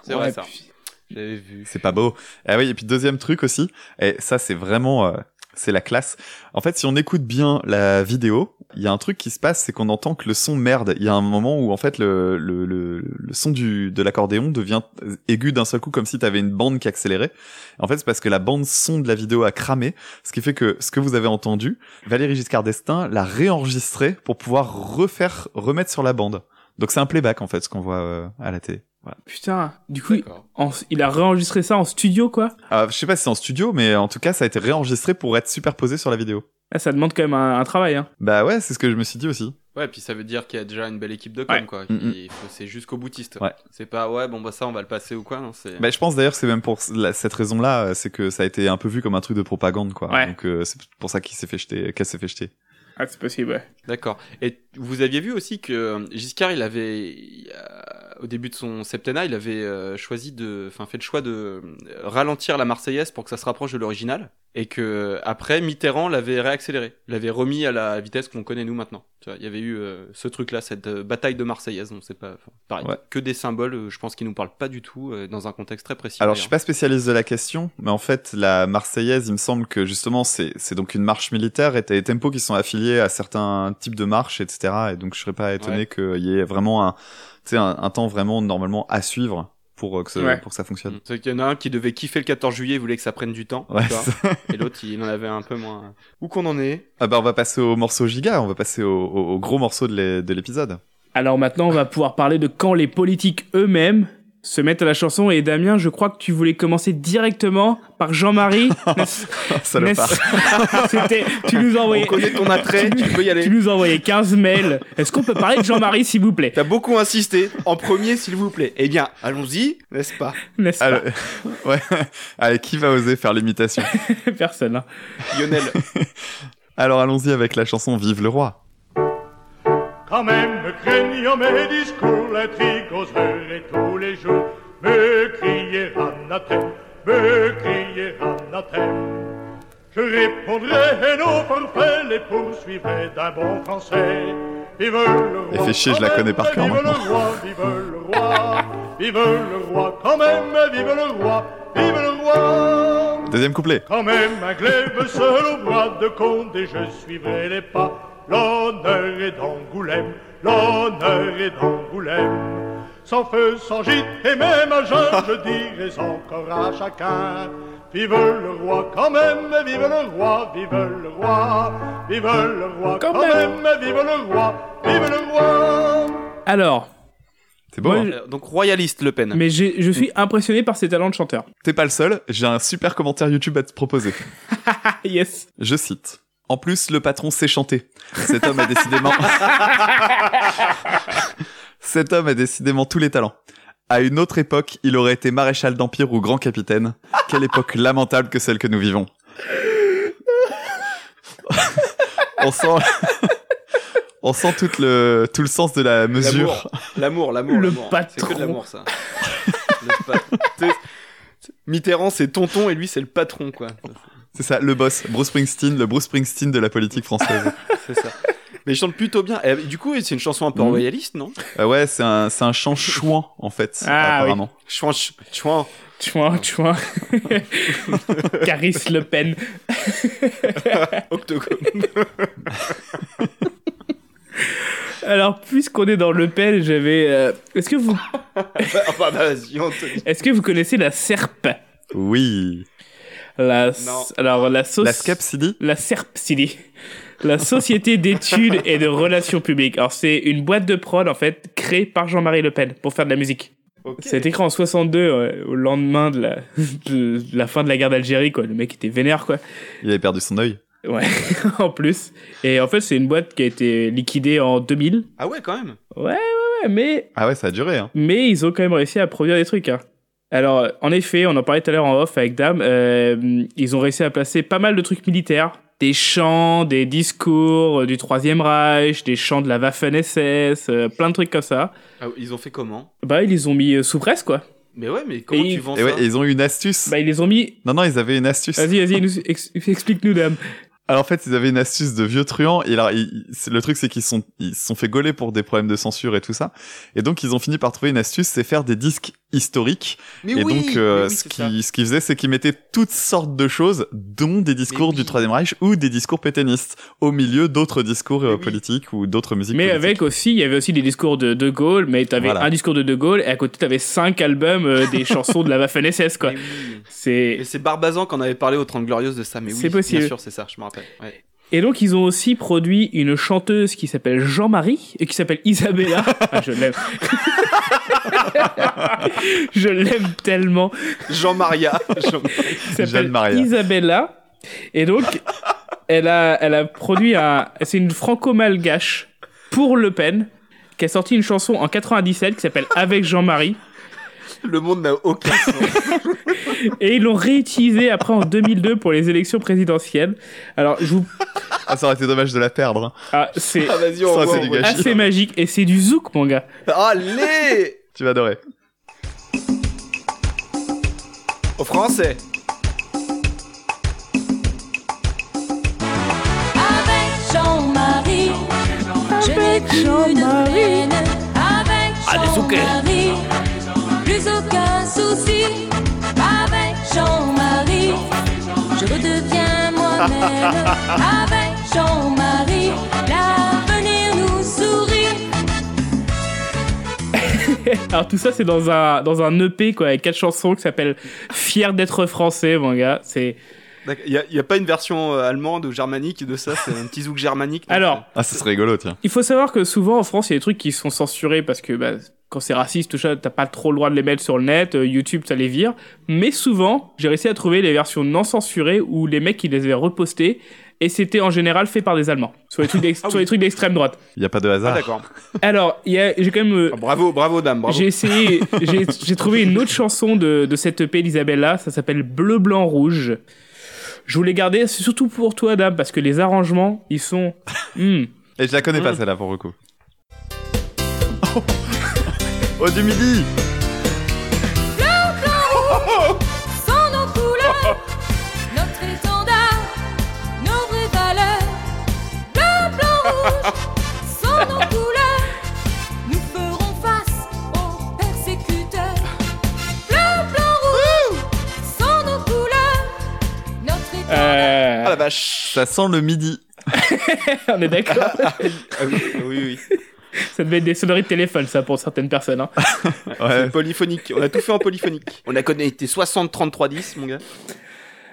c'est Ouais, vrai ça. puis- J'avais vu. C'est pas beau. Ah oui et puis deuxième truc aussi et ça c'est vraiment euh, c'est la classe. En fait si on écoute bien la vidéo il y a un truc qui se passe c'est qu'on entend que le son merde. Il y a un moment où en fait le le le, le son du de l'accordéon devient aigu d'un seul coup comme si t'avais une bande qui accélérait. En fait, c'est parce que la bande son de la vidéo a cramé, ce qui fait que ce que vous avez entendu, Valérie Giscard d'Estaing l'a réenregistré pour pouvoir refaire, remettre sur la bande. Donc c'est un playback en fait, ce qu'on voit euh, à la télé. Voilà. Putain, du coup, en- il a réenregistré ça en studio, quoi? Euh, je sais pas si c'est en studio, mais en tout cas, ça a été réenregistré pour être superposé sur la vidéo. Ah, ça demande quand même un, un travail. Hein. Bah ouais, c'est ce que je me suis dit aussi. Ouais, puis ça veut dire qu'il y a déjà une belle équipe de com, Ouais. quoi. Mm, mm. Il faut- C'est jusqu'au boutiste. Ouais. C'est pas, ouais, bon, bah ça, on va le passer ou quoi, non, c'est... Bah, je pense d'ailleurs que c'est même pour la- cette raison-là, c'est que ça a été un peu vu comme un truc de propagande, quoi. Ouais. Donc euh, c'est pour ça qu'il s'est fait jeter, qu'elle s'est fait jeter. Ah, c'est possible, ouais. D'accord. Et vous aviez vu aussi que euh, Giscard, il avait, au début de son septennat, il avait euh, choisi de, enfin, fait le choix de euh, ralentir la Marseillaise pour que ça se rapproche de l'original, et que après Mitterrand l'avait réaccéléré, l'avait remis à la vitesse qu'on connaît nous maintenant. Tu vois, il y avait eu euh, ce truc-là, cette euh, bataille de Marseillaise. On sait pas, pareil, Ouais. que des symboles. euh, je pense qui nous parlent pas du tout dans un contexte très précis. Alors je suis pas spécialiste de la question, mais en fait la Marseillaise, il me semble que justement c'est donc une marche militaire et t'as les tempos qui sont affiliés à certains types de marches, etc. Et donc je serais pas étonné Ouais. qu'il y ait vraiment un, tu sais, un, un temps vraiment normalement à suivre pour euh, que, ça- Ouais. pour que ça fonctionne. C'est qu'il y en a un qui devait kiffer le 14 juillet, voulait que ça prenne du temps, Ouais, tu vois, c'est- et l'autre il en avait un peu moins. Où qu'on en est Ah bah on va passer au morceau giga, on va passer au, au- au gros morceau de l'épisode. Alors maintenant, on va pouvoir parler de quand les politiques eux-mêmes se mettent à la chanson. Et Damien, je crois que tu voulais commencer directement par Jean-Marie. Salopard. C'était, tu nous envoyé. On connaît ton attrait, tu peux y aller. Tu nous envoyé 15 mails. Est-ce qu'on peut parler de Jean-Marie, s'il vous plaît? T'as beaucoup insisté. En premier, s'il vous plaît. Eh bien, allons-y, n'est-ce pas? N'est-ce pas? Ouais. Allez, qui va oser faire l'imitation? Personne. hein. Lionel. Alors allons-y avec la chanson Vive le roi. Quand même, craignant mes discours, l'intrigue oserait tous les jours me crier anathème, me crier anathème. Je répondrai nos forfaits, les poursuivrai d'un bon français. Vive le roi! Et fait chier, je la connais par cœur Vive le roi, vive le roi, vive le roi, quand même, vive le roi, vive le roi! Deuxième couplet. Quand même un glaive seul au bras de Condé, je suivrai les pas. L'honneur est d'Angoulême, l'honneur est d'Angoulême. Sans feu, sans gîte et même à jeun, je dirai encore à chacun. Vive le roi quand même, vive le roi, vive le roi, vive le roi quand, même. vive le roi, vive le roi. Alors, C'est. Moi, hein Donc, royaliste, Le Pen. mais je suis impressionné par ses talents de chanteur. T'es pas le seul, j'ai un super commentaire YouTube à te proposer. Yes. Je cite. En plus, le patron sait chanter. Cet homme a décidément... Cet homme a décidément tous les talents. À une autre époque, il aurait été maréchal d'empire ou grand capitaine. Quelle époque lamentable que celle que nous vivons. On sent... On sent tout le, tout le sens de la mesure. L'amour, l'amour, Le l'amour. C'est que patron. de l'amour, ça. Le Mitterrand, c'est tonton et lui, c'est le patron, quoi. C'est ça, le boss. Bruce Springsteen, le Bruce Springsteen de la politique française. C'est ça. Mais il chante plutôt bien. Et du coup, c'est une chanson un peu Mhm. royaliste, non? Euh, ouais, c'est un, c'est un chant chouan, en fait, Ah, apparemment. Chouin, ch- chouin. Chouin, chouin. Caris Le Pen. Octogone. Alors, puisqu'on est dans Le Pen, j'avais. euh, Est-ce que vous, enfin, bah, vas-y, on te- est-ce que vous connaissez la SERP Oui. La. Non. Alors la sauce. La Scapsidi La SERPCD. La Société d'études et de relations publiques. Alors c'est une boîte de prod en fait créée par Jean-Marie Le Pen pour faire de la musique. Ok. Ça a été créé en 62 ouais, au lendemain de la, de la fin de la guerre d'Algérie quoi. Le mec était vénère quoi. Il avait perdu son œil. Ouais, en plus. Et en fait c'est une boîte qui a été liquidée en 2000. Ah ouais, quand même. Ouais, ouais, ouais, mais Ah ouais, ça a duré, hein. mais ils ont quand même réussi à produire des trucs. hein. Alors, en effet, on en parlait tout à l'heure en off avec Dame, euh, ils ont réussi à placer pas mal de trucs militaires. Des chants, des discours euh, du Troisième Reich, des chants de la Waffen-SS, euh, plein de trucs comme ça. Ah, ils ont fait comment? Bah, ils les ont mis sous presse, quoi. Mais ouais, mais comment Et- tu vends Et ça? ouais, ils ont eu une astuce. Bah, ils les ont mis... Non, non, ils avaient une astuce. Vas-y, vas-y, nous- ex- explique-nous, Dame. Alors en fait, ils avaient une astuce de vieux truands. Et alors, ils- ils- le truc, c'est qu'ils sont, ils se sont fait gauler pour des problèmes de censure et tout ça. Et donc, ils ont fini par trouver une astuce, c'est faire des disques historiques. Mais et oui, donc, euh, mais oui, ce qui, ce qu'ils faisaient, c'est qu'ils mettaient toutes sortes de choses, dont des discours oui. du Troisième Reich ou des discours pétainistes, au milieu d'autres discours euh, politiques ou d'autres musiques. Mais politiques. avec aussi, il y avait aussi des discours de De Gaulle, mais t'avais Voilà. un discours de De Gaulle, et à côté, t'avais cinq albums euh, des chansons de la Waffen-SS, quoi. C'est... C'est Barbazan qu'on avait parlé au 30 Glorieuses de ça, mais oui. C'est possible. Bien sûr, c'est ça, je me rappelle. Ouais. Et donc, ils ont aussi produit une chanteuse qui s'appelle Jean-Marie et qui s'appelle Isabella. Ah, je l'aime. je l'aime tellement. Jean-Maria. Jean- Qui s'appelle Jeanne Maria. Isabella. Et donc, elle a, elle a produit un. C'est une franco-malgache pour Le Pen qui a sorti une chanson en 97 qui s'appelle Avec Jean-Marie. Le monde n'a aucun sens. Et ils l'ont réutilisé après en 2002 pour les élections présidentielles. Alors, je vous. Ah, ça aurait été dommage de la perdre. Ah, c'est Ah, vas-y, on Ça, voit, c'est on du voit. gâchis. assez magique et c'est du zouk, mon gars. Allez Tu vas adorer. Au français. Avec Jean-Marie, je n'ai plus de peine. Avec Jean-Marie, plus aucun souci. Avec Jean-Marie, je redeviens moi-même. Avec Jean-Marie, l'avenir nous sourit. Alors tout ça c'est dans un dans un EP quoi avec quatre chansons qui s'appelle Fier d'être français mon gars. C'est Il n'y a, y a pas une version euh, allemande ou germanique de ça, c'est un petit zouk germanique. alors Ah, ça serait rigolo, tiens. il faut savoir que souvent en France il y a des trucs qui sont censurés parce que bah, quand c'est raciste tout ça t'as pas trop le droit de les mettre sur le net. euh, YouTube ça les vire. Mais souvent j'ai réussi à trouver les versions non censurées où les mecs ils les avaient repostés et c'était en général fait par des Allemands sur les trucs d'ex- Ah sur oui. les trucs d'extrême droite. Il y a pas de Ah, hasard. d'accord. Alors il y a j'ai quand même euh, Ah, bravo, bravo, dame, bravo. J'ai essayé, j'ai j'ai trouvé une autre chanson de, de cette EP d'Isabella, ça s'appelle Bleu, Blanc, Rouge. Je voulais garder, c'est surtout pour toi, Dame, parce que les arrangements, ils sont. Hmm. Et je la connais pas, Mm. celle-là, pour le coup. Oh, oh du midi Sans nos couleurs, notre étendard, nos vraies valeurs. Bleu, blanc, rouge, sans nos couleurs, nous ferons face aux persécuteurs. Bleu, blanc, rouge, sans nos couleurs, notre étendard. Euh, Ah la vache Ça sent le midi. on est d'accord. Ah oui, oui, oui. Ça devait être des sonneries de téléphone, ça, pour certaines personnes. Hein. Ouais. C'est polyphonique. On a tout fait en polyphonique. On a connecté 60-33-10, mon gars.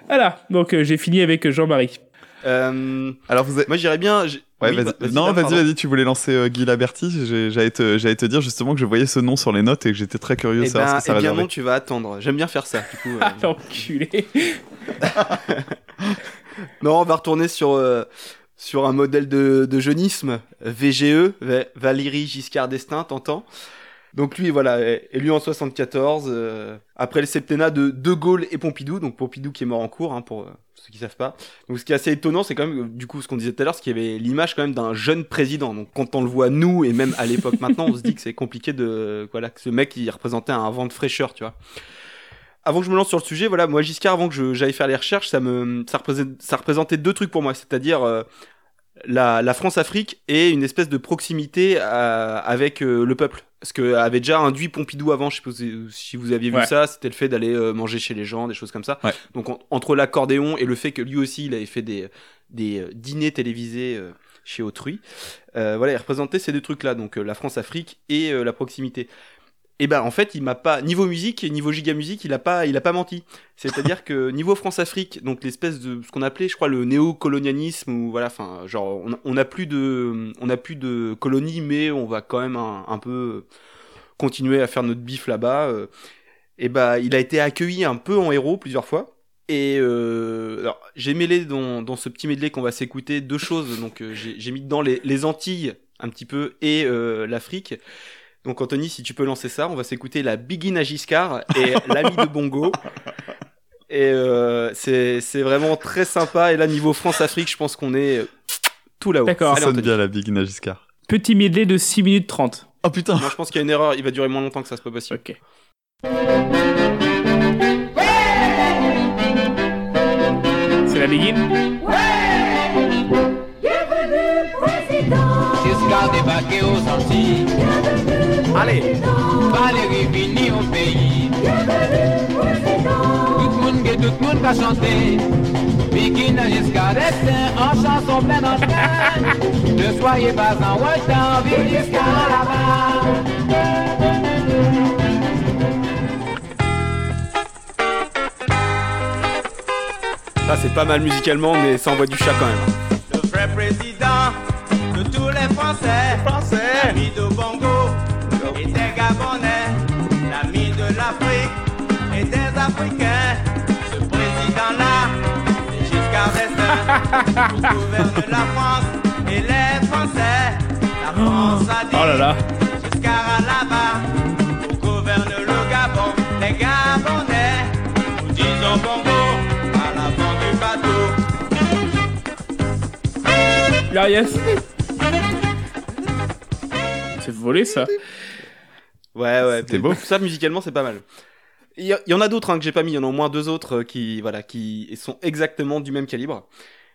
Voilà, donc euh, j'ai fini avec Jean-Marie. Euh, Alors, vous avez... moi, j'irais bien. Ouais, Oui, vas-y. bah, non, vas-y, vas-y, tu voulais lancer euh, Guy Laberty. J'ai- J'allais te, j'allais te dire justement que je voyais ce nom sur les notes et que j'étais très curieux de Eh savoir ben, ce que ça eh bien réservait. non, tu vas attendre. J'aime bien faire ça. Du coup, euh, Ah, l'enculé. Non, on va retourner sur, euh, sur un modèle de, de jeunisme, VGE, Va- Valérie Giscard d'Estaing, t'entends? Donc lui, voilà, élu en 74, euh, après le septennat de De Gaulle et Pompidou, donc Pompidou qui est mort en cours, hein, pour euh, ceux qui savent pas. Donc ce qui est assez étonnant, c'est quand même, du coup, ce qu'on disait tout à l'heure, c'est qu'il y avait l'image quand même d'un jeune président. Donc quand on le voit nous, et même à l'époque maintenant, on se dit que c'est compliqué de... Voilà, que ce mec, il représentait un vent de fraîcheur, tu vois avant que je me lance sur le sujet, voilà, moi Giscard, avant que j'aille faire les recherches, ça me, ça représentait, ça représentait deux trucs pour moi, c'est-à-dire euh, la, la France-Afrique et une espèce de proximité euh, avec euh, le peuple. Ce que avait déjà induit Pompidou avant, je sais pas si- vous aviez vu Ouais. ça, c'était le fait d'aller euh, manger chez les gens, des choses comme ça. Ouais. Donc en- entre l'accordéon et le fait que lui aussi il avait fait des, des dîners télévisés chez autrui, voilà, il représentait ces deux trucs-là, donc la France-Afrique et la proximité. Et ben en fait, il m'a pas niveau musique et niveau giga musique, il a pas il a pas menti. C'est-à-dire que niveau France-Afrique, donc l'espèce de ce qu'on appelait, je crois, le néocolonialisme ou voilà, enfin genre on, a- on a plus de on a plus de colonies, mais on va quand même un, un peu continuer à faire notre bif là-bas. euh. et ben il a été accueilli un peu en héros plusieurs fois. Et euh, alors, j'ai mêlé dans, dans ce petit medley qu'on va s'écouter deux choses. Donc, euh, j'ai j'ai mis dedans les, les Antilles un petit peu et euh, l'Afrique. Donc, Anthony, si tu peux lancer ça, on va s'écouter la Begin à Giscard et l'ami de Bongo. Et euh, c'est c'est vraiment très sympa. Et là, niveau France-Afrique, je pense qu'on est tout là-haut. D'accord. Ça sonne bien la Big Nagiscar. Petit medley de 6 minutes 30. Oh putain Non, je pense qu'il y a une erreur. Il va durer moins longtemps que ça, c'est pas possible. Ok. C'est la begin Débarqué aux Antilles. Allez, Valérie vini au pays. Tout le monde, tout monde va chanter. Bikini à Giscard d'Estaing, en chanson pleine en. Ne soyez pas en retard, vive Giscard là-bas. Ça, c'est pas mal musicalement, mais ça envoie du chat quand même. Gabonais, l'ami de l'Afrique et des Africains. Ce président-là, c'est Giscard d'Estaing. On gouverne la France et les Français. La France a dit Oh là là. Giscard à là-bas. On gouverne le Gabon, les Gabonais. Nous disons bongo à l'avant du bateau. Là, yes. C'est volé ça. Ouais, ouais. C'était beau. Ça, musicalement, c'est pas mal. Il y, en a d'autres hein, que j'ai pas mis. Il y en a au moins deux autres euh, qui, voilà, qui sont exactement du même calibre.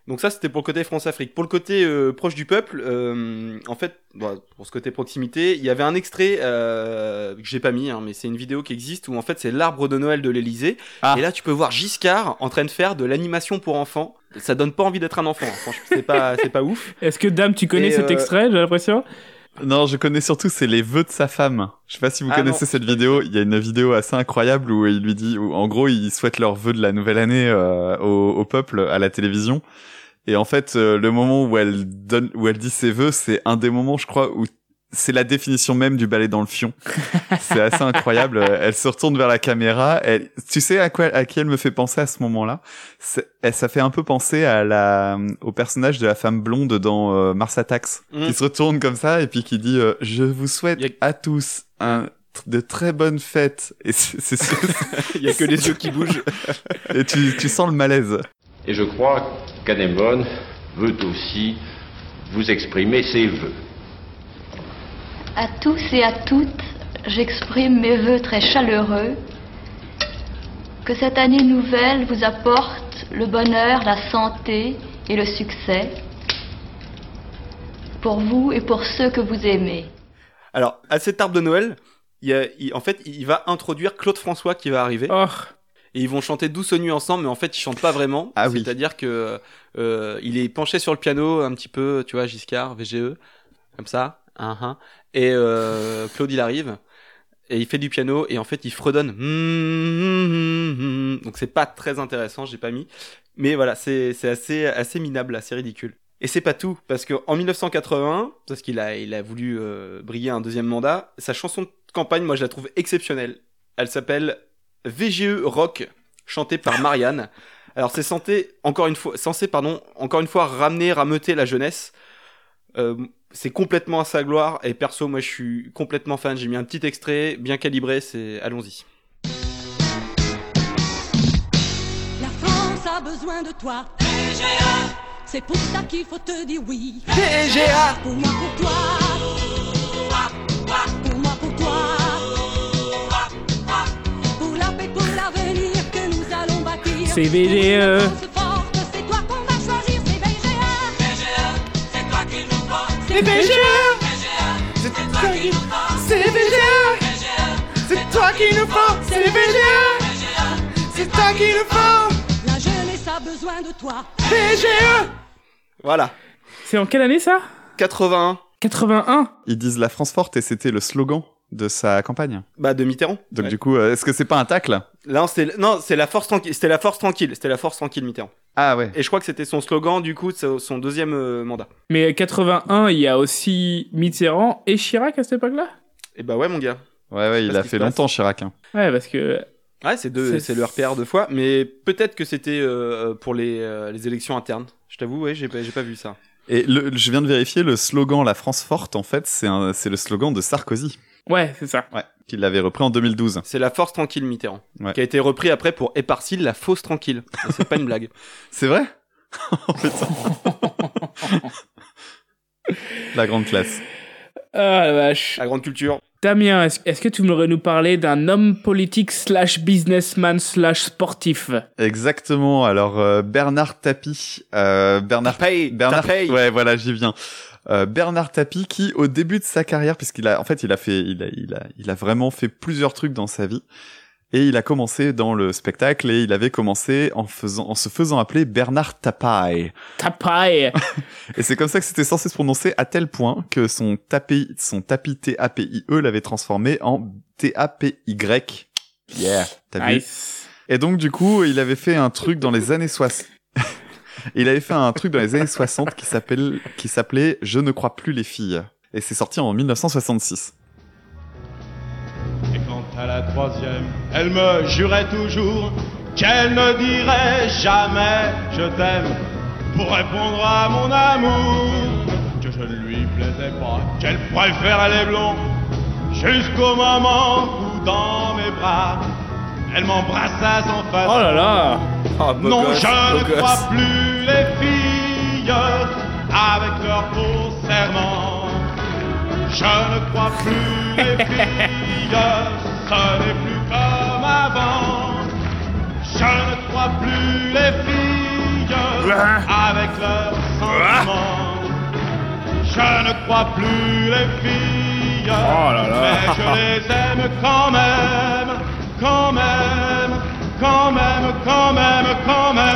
Donc ça, c'était pour le côté France-Afrique. Pour le côté euh, proche du peuple, euh, en fait, bon, pour ce côté proximité, il y avait un extrait euh, que j'ai pas mis, hein, mais c'est une vidéo qui existe où en fait c'est l'arbre de Noël de l'Elysée. Et là, tu peux voir Giscard en train de faire de l'animation pour enfants. Ça donne pas envie d'être un enfant. hein. Franchement, c'est pas, c'est pas ouf. Est-ce que Dame, tu connais Et, cet euh, extrait, j'ai l'impression? Non, je connais surtout, c'est les vœux de sa femme. Je sais pas si vous Ah connaissez non. cette vidéo. Il y a une vidéo assez incroyable où il lui dit, où, en gros, il souhaite leurs vœux de la nouvelle année euh, au, au peuple à la télévision. Et en fait, euh, le moment où elle donne, où elle dit ses vœux, c'est un des moments, je crois, où c'est la définition même du ballet dans le fion. c'est assez incroyable. Elle se retourne vers la caméra. Elle, tu sais à quoi, à qui elle me fait penser à ce moment-là? Elle- Ça fait un peu penser à la, au personnage de la femme blonde dans euh, Mars Attacks, Mm. qui se retourne comme ça et puis qui dit euh, Je vous souhaite à tous un de très bonnes fêtes. Et c'est, Il y a que les yeux qui bougent. et tu, tu sens le malaise. Et je crois qu'Anémone veut aussi vous exprimer ses vœux. À tous et à toutes, j'exprime mes vœux très chaleureux. Que cette année nouvelle vous apporte le bonheur, la santé et le succès. Pour vous et pour ceux que vous aimez. Alors, à cet arbre de Noël, il y a, il- en fait, il va introduire Claude François qui va arriver. Oh. Et ils vont chanter Douce nuit ensemble, mais en fait, ils chantent pas vraiment. Ah oui. C'est-à-dire que euh, il est penché sur le piano un petit peu, tu vois, Giscard, VGE, comme ça. hein, hein. Et euh, Claude, il arrive. Et il fait du piano et en fait il fredonne. Donc c'est pas très intéressant, j'ai pas mis. Mais voilà, c'est assez assez minable, assez ridicule. Et c'est pas tout, parce que en 1980, parce qu'il a, il a voulu euh, briller un deuxième mandat, sa chanson de campagne, moi je la trouve exceptionnelle. Elle s'appelle VGE Rock, chantée par Marianne. Alors c'est censé, encore une fois, censé, pardon, encore une fois ramener, rameuter la jeunesse. Euh, c'est complètement à sa gloire, et perso, moi je suis complètement fan. J'ai mis un petit extrait, bien calibré, c'est, allons-y. La France a besoin de toi. PGA. C'est pour ça qu'il faut te dire oui. PGA. Pour moi, pour toi. Pour moi, pour toi. Pour la paix, pour l'avenir que nous allons bâtir. C'est VGE. C'est VGA. C'est toi faut. C'est VGA. C'est toi qu'il nous faut. C'est VGA. C'est toi qu'il nous faut. La jeunesse a besoin de toi. VGE. Voilà. C'est en quelle année ça? 81. 81 Ils disent la France forte et c'était le slogan de sa campagne. Bah de Mitterrand. Donc Ouais. du coup, euh, est-ce que c'est pas un tacle? Là, c'est non, c'est la force tranquille. C'était la force tranquille. C'était la force tranquille, Mitterrand. Ah ouais. Et je crois que c'était son slogan du coup de son deuxième euh, mandat. Mais 81, il y a aussi Mitterrand et Chirac à cette époque-là? Et bah ouais, mon gars. Ouais, ouais, il a fait longtemps Chirac. hein. Ouais, parce que. Ouais, c'est deux, C'est- c'est le RPR deux fois, mais peut-être que c'était euh, pour les, euh, les élections internes. Je t'avoue, ouais, j'ai pas, j'ai pas vu ça. Et le, je viens de vérifier, le slogan La France forte, en fait, c'est un- c'est le slogan de Sarkozy. Ouais, c'est ça. Ouais, qu'il l'avait repris en 2012. C'est la force tranquille Mitterrand, Ouais. qui a été repris après pour Éparcile, la fausse tranquille. C'est pas une blague. C'est vrai? La grande classe. Ah la vache. La grande culture. Damien, est-ce que tu voudrais nous parler d'un homme politique slash businessman slash sportif? Exactement. Alors euh, Bernard Tapie, euh, Bernard Bernard, Tapie. ouais, voilà, j'y viens. Euh, Bernard Tapie, qui au début de sa carrière, puisqu'il a, en fait, il a fait, il a, il a, il a vraiment fait plusieurs trucs dans sa vie. Et il a commencé dans le spectacle et il avait commencé en faisant, en se faisant appeler Bernard Tapaille. Tapaille Et c'est comme ça que c'était censé se prononcer à tel point que son tapis, son tapis T-A-P-I-E l'avait transformé en T-A-P-Y. Yeah. T'as vu? Nice. Et donc, du coup, il avait fait un truc dans les années 60. il avait fait un truc dans les années 60 qui s'appelle, qui s'appelait Je ne crois plus les filles. Et c'est sorti en 1966. Et quant à la troisième, elle me jurait toujours qu'elle ne dirait jamais je t'aime. pour répondre à mon amour que je ne lui plaisais pas, qu'elle préférait les blonds. Jusqu'au moment où dans mes bras, elle m'embrassa sans façon. Oh là là Non, gosse, je beau ne gosse. crois plus les filles avec leurs beaux serments. Je ne crois plus les filles, ce n'est plus comme avant. Je ne crois plus les filles avec leurs sentiments. Je ne crois plus les filles, Oh là là. mais je les aime quand même, quand même, quand même, quand même, quand même.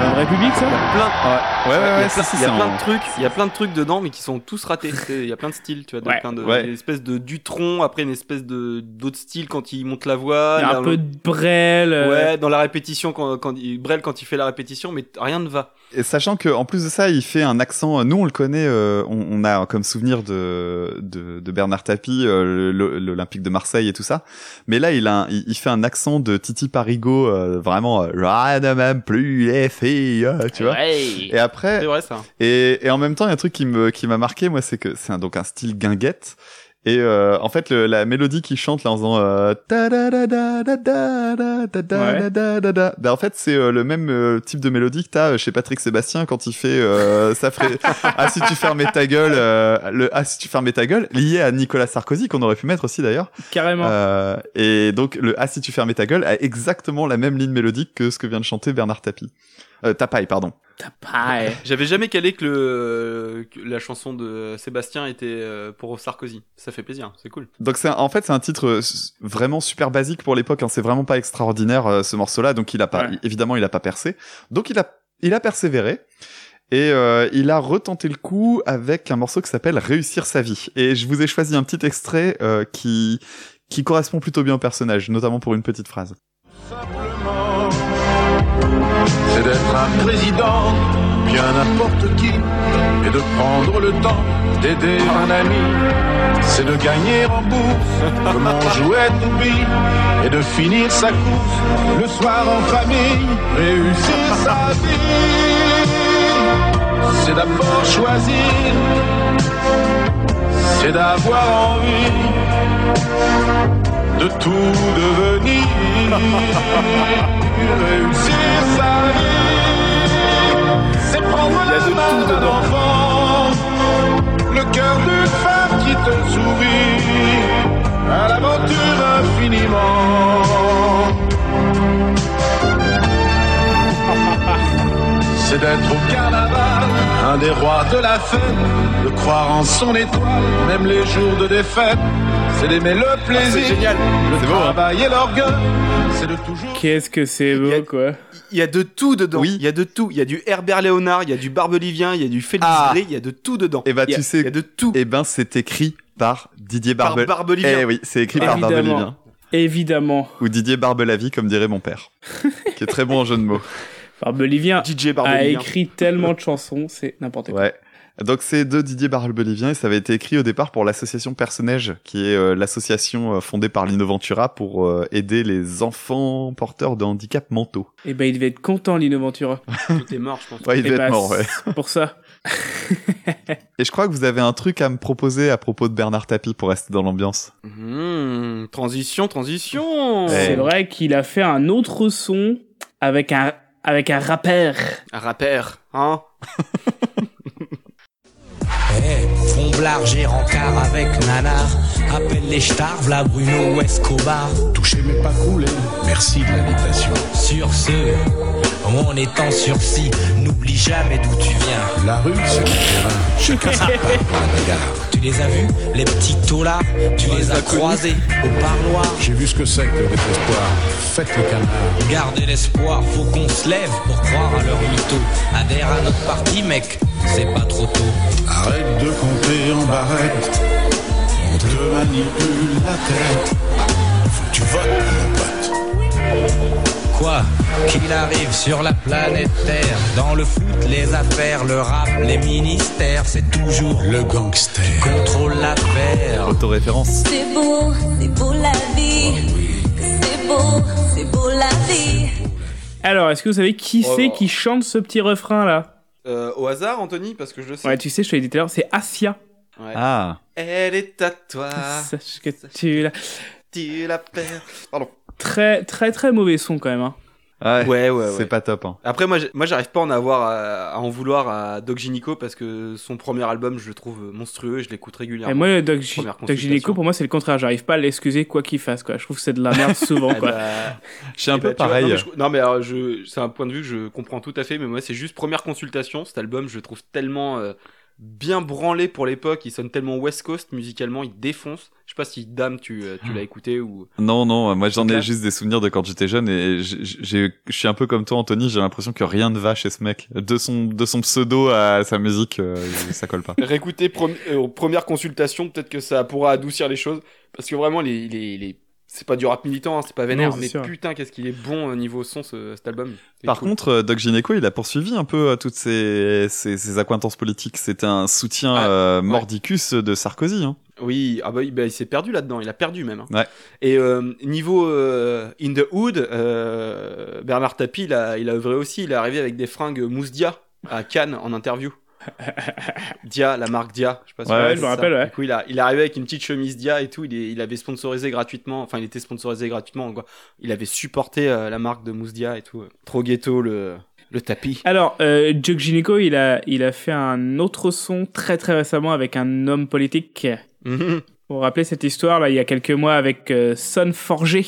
Un vrai public ça plein. Ouais, ouais, ouais, il y a, plein, si, il y a c'est plein un- de trucs, il y a plein de trucs dedans, mais qui sont tous ratés. Il y a plein de styles, tu vois, de Ouais. plein de, Ouais. une espèce de Dutron, après une espèce de d'autres styles quand il monte la voix. Il y a un peu de Brel. euh, Ouais, dans la répétition quand, quand il, Brel quand il fait la répétition, mais rien ne va. Et sachant que en plus de ça, il fait un accent. Nous, on le connaît. euh, on, on a comme souvenir de de, de Bernard Tapie, euh, l'Olympique de Marseille et tout ça. Mais là, il a, un- il, il fait un accent de Titi Parigo, euh, vraiment. euh, Rien ne même plus les filles, euh, tu vois. Ouais. Et après, C'est vrai ça. et, et en même temps, il y a un truc qui me qui m'a marqué, moi, c'est que c'est donc un style guinguette. Et euh, en fait, le, la mélodie qui chante là en faisant euh, ouais. ben, en fait, c'est euh, le même euh, type de mélodie que t'as euh, chez Patrick Sébastien quand il fait euh, ça ferait ah si tu fermais ta gueule le ah si tu fermais ta gueule lié à Nicolas Sarkozy qu'on aurait pu mettre aussi d'ailleurs. Carrément. Et donc le ah si tu fermais ta gueule a exactement la même ligne mélodique que ce que vient de chanter Bernard Tapie. Euh, Tapai pardon. J'avais jamais calé que, le, que la chanson de Sébastien était euh, pour Sarkozy. Ça fait plaisir, c'est cool. Donc c'est en fait c'est un titre euh, vraiment super basique pour l'époque. Hein. C'est vraiment pas extraordinaire euh, ce morceau-là. Donc il a pas, Ouais. évidemment il a pas percé. Donc il a, il a persévéré et euh, il a retenté le coup avec un morceau qui s'appelle Réussir sa vie. Et je vous ai choisi un petit extrait euh, qui qui correspond plutôt bien au personnage, notamment pour une petite phrase. C'est d'être un président, bien n'importe qui, et de prendre le temps d'aider un ami. C'est de gagner en bourse, comme on jouait billes, et de finir sa course le soir en famille, réussir sa vie. C'est d'abord choisir, c'est d'avoir envie de tout devenir, réussir sa vie, c'est prendre la main d'un enfant, le cœur d'une femme qui te sourit à l'aventure infiniment. C'est d'être au carnaval, un des rois de la fête, de croire en son étoile, même les jours de défaite. C'est d'aimer le plaisir, génial. le travail et l'orgueil. C'est de toujours. Qu'est-ce que c'est beau, quoi. Il y a de tout dedans. Oui. Il y a de tout. Il y a du Herbert Léonard, il y a du Barbelivien, il y a du Félix Ah. Gray, il y a de tout dedans. Et bah Il y a- tu sais, il y a de tout. Eh ben c'est écrit par Didier Par Barbe. Barbelivien. Eh oui, c'est écrit par Évidemment. Barbelivien. Évidemment. Ou Didier Barbelavie, comme dirait mon père, qui est très bon en jeu de mots. Barbelivien DJ a Barbelivien. écrit tellement de chansons, c'est n'importe quoi. Ouais. Donc c'est de Didier Barbelivien et ça avait été écrit au départ pour l'association Personnage, qui est euh, l'association euh, fondée par Lino Ventura pour euh, aider les enfants porteurs de handicaps mentaux. Et ben il devait être content, Lino Ventura. Tout est mort, je pense. Ouais, il Eh devait ben, être mort, ouais. Pour ça. Et je crois que vous avez un truc à me proposer à propos de Bernard Tapie pour rester dans l'ambiance. Mmh, transition, transition. C'est vrai qu'il a fait un autre son avec un, avec un rappeur. Un rappeur, hein Fomblard, j'ai rencard avec Nanar. Appelle les stars, v'là Bruno ou Escobar. Toucher mais pas couler, merci de l'invitation. Sur ce, on est en sursis, n'oublie jamais d'où tu viens. La rue, c'est le terrain, pour la bagarre. Tu les as vus, les petits taulards Tu les as croisés au parloir J'ai vu ce que c'est que le désespoir. Faites les canards. Gardez l'espoir, faut qu'on se lève pour croire à leur mytho. Adhère à notre parti, mec, c'est pas trop tôt. Arrête de compter en barrette. On te manipule la tête. Faut que tu votes, mon pote. Quoi Qu'il arrive sur la planète Terre, dans le foot, les affaires, le rap, les ministères, c'est toujours le gangster qui contrôle l'affaire. Autoréférence. C'est beau, c'est beau la vie. C'est beau, c'est beau la vie. Alors, est-ce que vous savez qui Oh c'est là. qui chante ce petit refrain là? Euh, au hasard, Anthony, parce que je le sais. Ouais, tu sais, je te l'ai dit tout à l'heure, c'est Asia. Ouais. Ah. Elle est à toi. Sache que tu la... Tu la perds. Pardon. Très, très, très mauvais son quand même. Hein. Ouais, Ouais, ouais, C'est ouais. pas top. Hein. Après, moi, j'arrive pas à en avoir à, à en vouloir à Doc Gynéco parce que son premier album, je le trouve monstrueux et je l'écoute régulièrement. Et moi, Doc, Doc pour moi, c'est le contraire. J'arrive pas à l'excuser quoi qu'il fasse. Quoi. Je trouve que c'est de la merde souvent. Eh quoi. bah, Je suis un eh peu bah, vois, pareil. non, mais, je- non, mais alors, je, c'est un point de vue que je comprends tout à fait, mais moi, c'est juste première consultation. Cet album, je le trouve tellement euh, bien branlé pour l'époque. Il sonne tellement West Coast musicalement, il défonce. Je sais pas si Dame, tu, euh, tu l'as écouté ou. Non, non, moi j'en ai juste des souvenirs de quand j'étais jeune et j'ai- j'ai- je suis un peu comme toi, Anthony. J'ai l'impression que rien ne va chez ce mec. De son, de son pseudo à sa musique, euh, ça colle pas. Réécouter prom- euh, première consultation, peut-être que ça pourra adoucir les choses. Parce que vraiment, les, les, les... c'est pas du rap militant, hein, c'est pas vénère, Non, mais sûr. putain, qu'est-ce qu'il est bon au niveau son, ce, cet album. Par cool. contre, euh, Doc Gineco, il a poursuivi un peu euh, toutes ses, ses, ses acquaintances politiques. C'était un soutien Ah, euh, ouais. mordicus de Sarkozy. Hein. Oui, ah bah, il- bah, il s'est perdu là-dedans, il a perdu même. hein. Ouais. Et euh, niveau euh, In the Hood, euh, Bernard Tapie, il a, il a œuvré aussi, il est arrivé avec des fringues Mousse Dia à Cannes en interview. Dia, la marque Dia, je sais pas si Ouais, je me rappelle, ouais. Du coup, il, a, il est arrivé avec une petite chemise Dia et tout, il, est- il avait sponsorisé gratuitement, enfin il était sponsorisé gratuitement, quoi. Il avait supporté euh, la marque de Mousse Dia et tout. Trop ghetto le, le tapis. Alors, euh, il a, il a fait un autre son très très récemment avec un homme politique. Mhm. Vous vous rappelez cette histoire là, il y a quelques mois avec euh, Son Forger.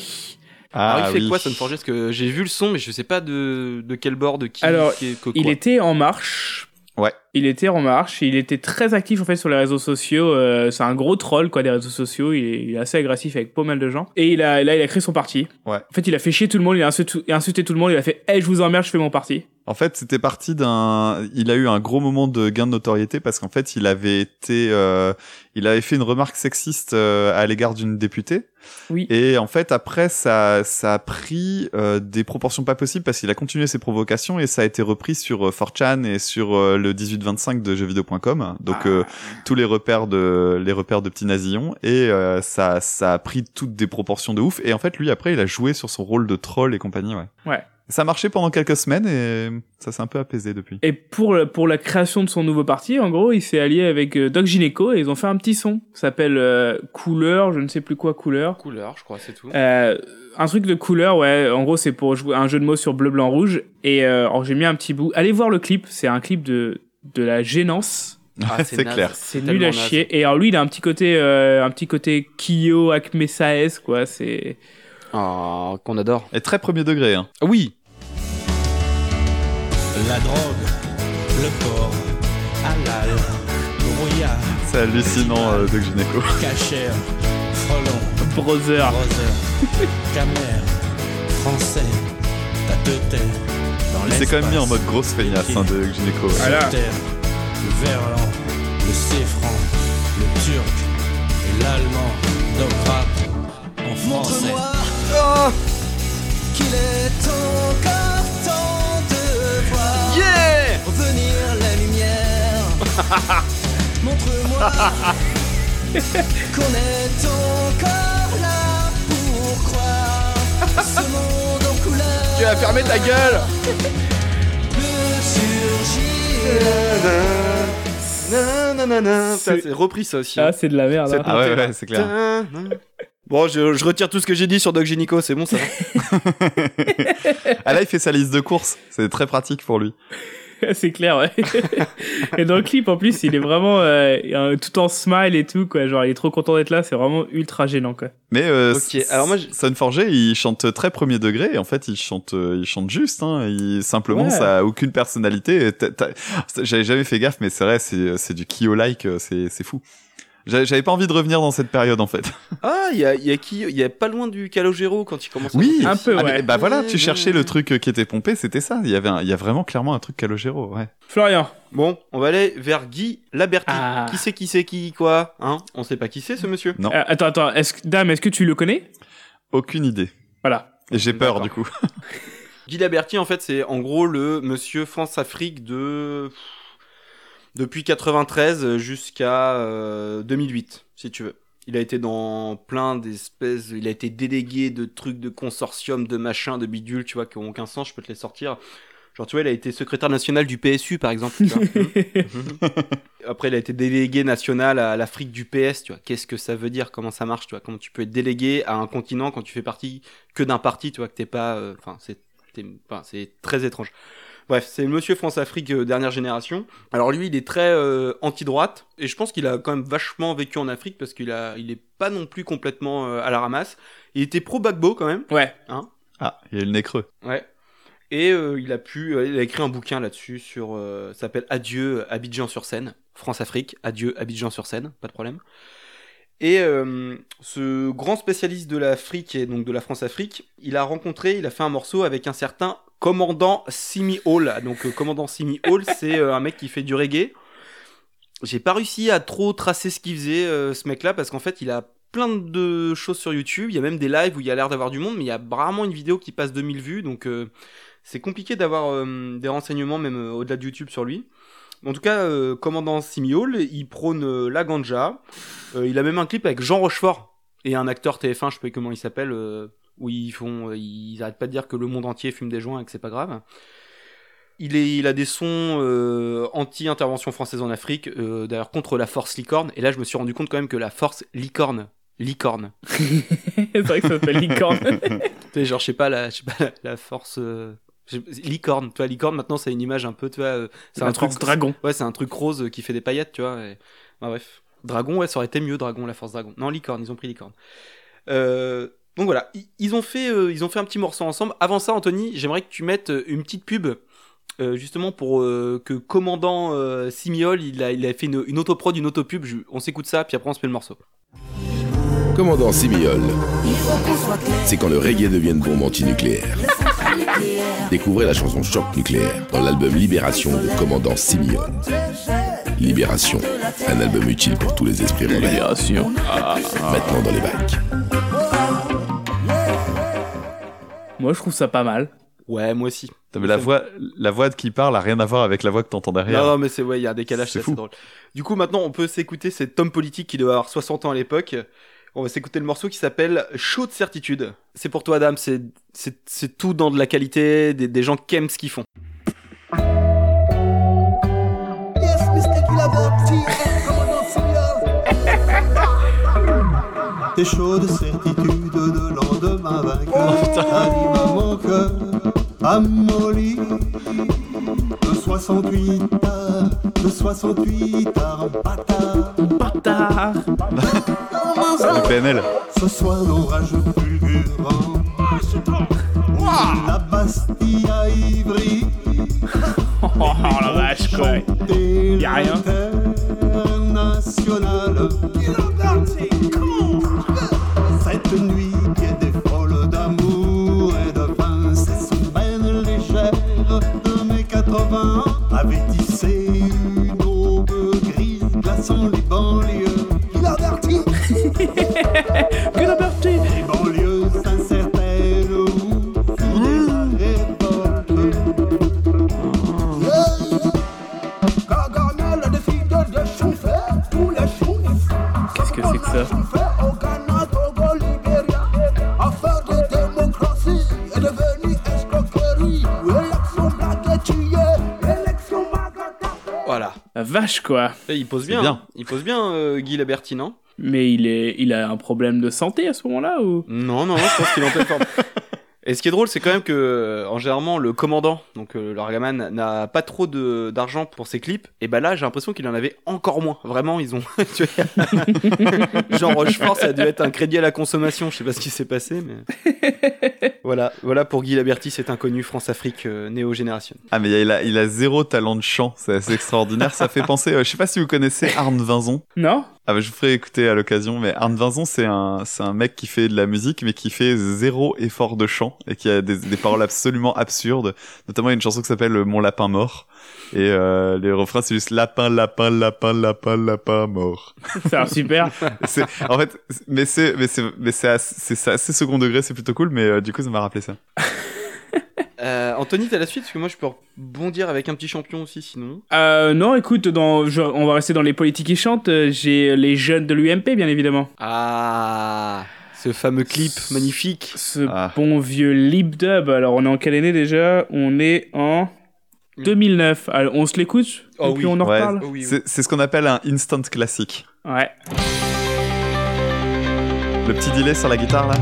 Ah, Alors il fait oui. quoi Son Forger? Parce que j'ai vu le son, mais je sais pas de, de quel bord, de qui. Alors, qui est- que Il était en marche. Ouais il était en marche, il était très actif en fait sur les réseaux sociaux. Euh, c'est un gros troll quoi des réseaux sociaux. Il est, il est, assez agressif avec pas mal de gens. Et il a, là, il a créé son parti. Ouais. En fait, il a fait chier tout le monde, il a insulté, tout le monde, il a fait "Eh, je vous emmerde, je fais mon parti." En fait, c'était parti d'un. Il a eu un gros moment de gain de notoriété parce qu'en fait, il avait été, euh... il avait fait une remarque sexiste euh, à l'égard d'une députée. Oui. Et en fait, après, ça, ça a pris euh, des proportions pas possibles parce qu'il a continué ses provocations et ça a été repris sur euh, 4chan et sur le 18 25 de jeuxvideo.com, donc ah. euh, tous les repères de les repères de petits nazillons et euh, ça ça a pris toutes des proportions de ouf. Et en fait, lui après, il a joué sur son rôle de troll et compagnie, ouais. Ouais. Ça a marché pendant quelques semaines et ça s'est un peu apaisé depuis. Et pour, pour la création de son nouveau parti, en gros, il s'est allié avec euh, Doc Gineco et ils ont fait un petit son. Ça s'appelle euh, Couleur, je ne sais plus quoi Couleur. Couleur, je crois, c'est tout. Euh, un truc de couleur, ouais. En gros, c'est pour jouer un jeu de mots sur bleu, blanc, rouge. Et euh, alors, j'ai mis un petit bout. Allez voir le clip. C'est un clip de de la gênance. Ah, c'est clair. C'est nul à naze. chier. Et alors, lui, il a un petit côté, euh, un petit côté Kyo, Acme Saez, quoi. C'est. Ah, qu'on adore. Et très premier degré. Hein. Oui. La drogue, le porc, halal, brouillard, C'est hallucinant euh, Doc Gineco. cachère, frelon, Brother. brother, camère, français, dans Il s'est quand même mis en mode grosse feignasse hein, Gineco. ouais. Voilà. le verlan, le séfran, le turc et l'allemand, donc rap en français. Oh qu'il est encore temps de voir Yeah revenir la lumière. Montre-moi qu'on est encore là pour croire ce monde. Tu vas fermer ta gueule. Nanana. Ça, C'est- c'est repris ça aussi. Ah, c'est de la merde. Hein. Ah ouais, ouais, c'est clair. Bon, je, je retire tout ce que j'ai dit sur Doc Gynéco, c'est bon ça va Ah là, il fait sa liste de courses. C'est très pratique pour lui. c'est clair, ouais. et dans le clip, en plus, il est vraiment euh, tout en smile et tout, quoi. Genre, il est trop content d'être là. C'est vraiment ultra gênant, quoi. Mais euh, Ok, S- alors moi, je- Son Forger, il chante très premier degré. Et en fait, il chante, euh, il chante juste. Hein. Il, simplement, Ouais. ça a aucune personnalité. J'avais jamais fait gaffe, mais c'est vrai, c'est c'est du Kyo-like. euh, C'est c'est fou. J'avais pas envie de revenir dans cette période en fait. Ah, il y a, y a qui Il y a pas loin du Calogero quand il commence à Oui, chanter Un peu, Ah, mais ouais. bah voilà, tu cherchais le truc euh, qui était pompé, c'était ça. Il y avait, un- il y avait vraiment clairement un truc Calogero, ouais. Florian. Bon, on va aller vers Guy Laberty. Ah. Qui c'est qui c'est qui quoi Hein? On sait pas qui c'est ce monsieur. Non, Euh, attends, attends. Dame, est-ce que tu le connais? Aucune idée. Voilà. Et j'ai peur du coup. Guy Laberty, en fait, c'est en gros le monsieur France-Afrique de. Depuis 93 jusqu'à euh, 2008, si tu veux. Il a été dans plein d'espèces. Il a été délégué de trucs de consortium, de machins, de bidules, tu vois, qui ont aucun sens. Je peux te les sortir. Genre, tu vois, il a été secrétaire national du PSU, par exemple. tu vois. Après, il a été délégué national à l'Afrique du PS, tu vois. Qu'est-ce que ça veut dire? Comment ça marche, tu vois? Comment tu peux être délégué à un continent quand tu fais partie que d'un parti, tu vois, que t'es pas... euh, c'est enfin, c'est très étrange. Bref, c'est Monsieur France-Afrique euh, dernière génération. Alors lui, il est très euh, anti-droite, et je pense qu'il a quand même vachement vécu en Afrique, parce qu'il a, il est pas non plus complètement euh, à la ramasse. Il était pro-Bagbo quand même. Ouais. Hein Ah, il a eu le nez creux. Ouais. Et euh, il a pu, euh, il a écrit un bouquin là-dessus sur, euh, ça s'appelle Adieu Abidjan-sur-Seine, France-Afrique, Adieu Abidjan-sur-Seine, pas de problème. Et euh, ce grand spécialiste de l'Afrique et donc de la France-Afrique, il a rencontré, il a fait un morceau avec un certain commandant Simi Hall. Donc euh, commandant Simi Hall, c'est euh, un mec qui fait du reggae. J'ai pas réussi à trop tracer ce qu'il faisait euh, ce mec-là parce qu'en fait il a plein de choses sur YouTube. Il y a même des lives où il y a l'air d'avoir du monde, mais il y a rarement une vidéo qui passe 2000 vues, donc c'est compliqué d'avoir des renseignements même au-delà de YouTube sur lui. En tout cas, commandant Simiol, il prône la ganja. Il a même un clip avec Jean Rochefort et un acteur TF1, je sais pas comment il s'appelle, où ils font, euh, ils arrêtent pas de dire que le monde entier fume des joints et que c'est pas grave. Il, est, il a des sons euh, anti-intervention française en Afrique, euh, d'ailleurs contre la force licorne. Et là, je me suis rendu compte quand même que la force licorne, licorne. c'est vrai que ça s'appelle licorne. tu sais, genre, je sais pas, la, je sais pas, la, la force. euh, licorne, tu vois, licorne maintenant c'est une image un peu, tu vois, c'est un truc dragon. Ouais, c'est un truc rose qui fait des paillettes, tu vois. et- bah, bref, dragon, ouais, ça aurait été mieux, dragon, la force dragon. Non, licorne, ils ont pris licorne. Euh, donc voilà, ils, ils ont fait, euh, ils ont fait un petit morceau ensemble. Avant ça, Anthony, j'aimerais que tu mettes euh, une petite pub. euh, justement pour euh, que commandant euh, Simiol il a, il a fait une, une autoprod, une autopub, Je- on s'écoute ça puis après on se met le morceau. Commandant Simiol, c'est quand le reggae devient une bombe antinucléaire. Découvrez la chanson Choc nucléaire dans l'album Libération de Commandant Simiol. Libération, un album utile pour tous les esprits rebelles. Libération. Maintenant dans les bacs. Moi, je trouve ça pas mal. Ouais, moi aussi. Vu, la voix, la voix qui parle a rien à voir avec la voix que t'entends derrière. Non, non, mais c'est ouais, il y a un décalage, C'est drôle. Du coup, maintenant, on peut s'écouter cet homme politique qui doit avoir 60 ans à l'époque. On va s'écouter le morceau qui s'appelle Chaud de certitude. C'est pour toi, Adam. C'est c'est c'est tout dans de la qualité, des, des gens qui aiment ce qu'ils font. De certitude de lendemain vainqueur. Mon cœur, amolli. De 68 heures, de 68 heures, bâtard. Bâtard. Le PNL. Ce soir, l'orage fulgurant. La Bastille à Ivry. Oh la vache, quoi. Y'a rien. International. somebody. Vache, quoi. Et il pose bien. bien. Il pose bien, euh, Guy Laberti, non? Mais il, est, il a un problème de santé à ce moment-là ou? Non, non, je pense qu'il est en pleine forme. Et ce qui est drôle, c'est quand même que, euh, en généralement, le commandant, donc euh, le Ragaman, n'a pas trop de d'argent pour ses clips. Et bah là, j'ai l'impression qu'il en avait encore moins. Vraiment, ils ont. tu vois, Jean Rochefort, ça a dû être un crédit à la consommation. Je sais pas ce qui s'est passé, mais. voilà, voilà pour Guy Laberti, cet inconnu France-Afrique euh, néo-génération. Ah mais il a, il a zéro talent de chant, c'est assez extraordinaire. Ça fait penser, euh, je sais pas si vous connaissez Arne Vinzon. Non Ah bah je vous ferai écouter à l'occasion, mais Arne Vinzon c'est un, c'est un mec qui fait de la musique mais qui fait zéro effort de chant et qui a des, des paroles absolument absurdes. Notamment il y a une chanson qui s'appelle Mon lapin mort et euh, les refrains c'est juste lapin, lapin, lapin, lapin, lapin mort. C'est super. c'est, en fait, mais c'est, mais c'est, mais c'est assez, c'est- c'est assez second degré, c'est plutôt cool, mais euh, du coup ça m'a rappelé ça. Euh, Anthony, t'as la suite Parce que moi, je peux rebondir avec un petit champion aussi, sinon. Euh, non, écoute, dans, je- on va rester dans les politiques qui chantent. euh, J'ai les jeunes de l'UMP, bien évidemment. Ah, ce fameux clip magnifique. Ce bon vieux lip dub. Alors, on est en quelle année déjà? On est en 2009. Alors, on se l'écoute? Oh et puis oui. on en Ouais, reparle? c'est c'est ce qu'on appelle un instant classique. Ouais. Le petit delay sur la guitare là.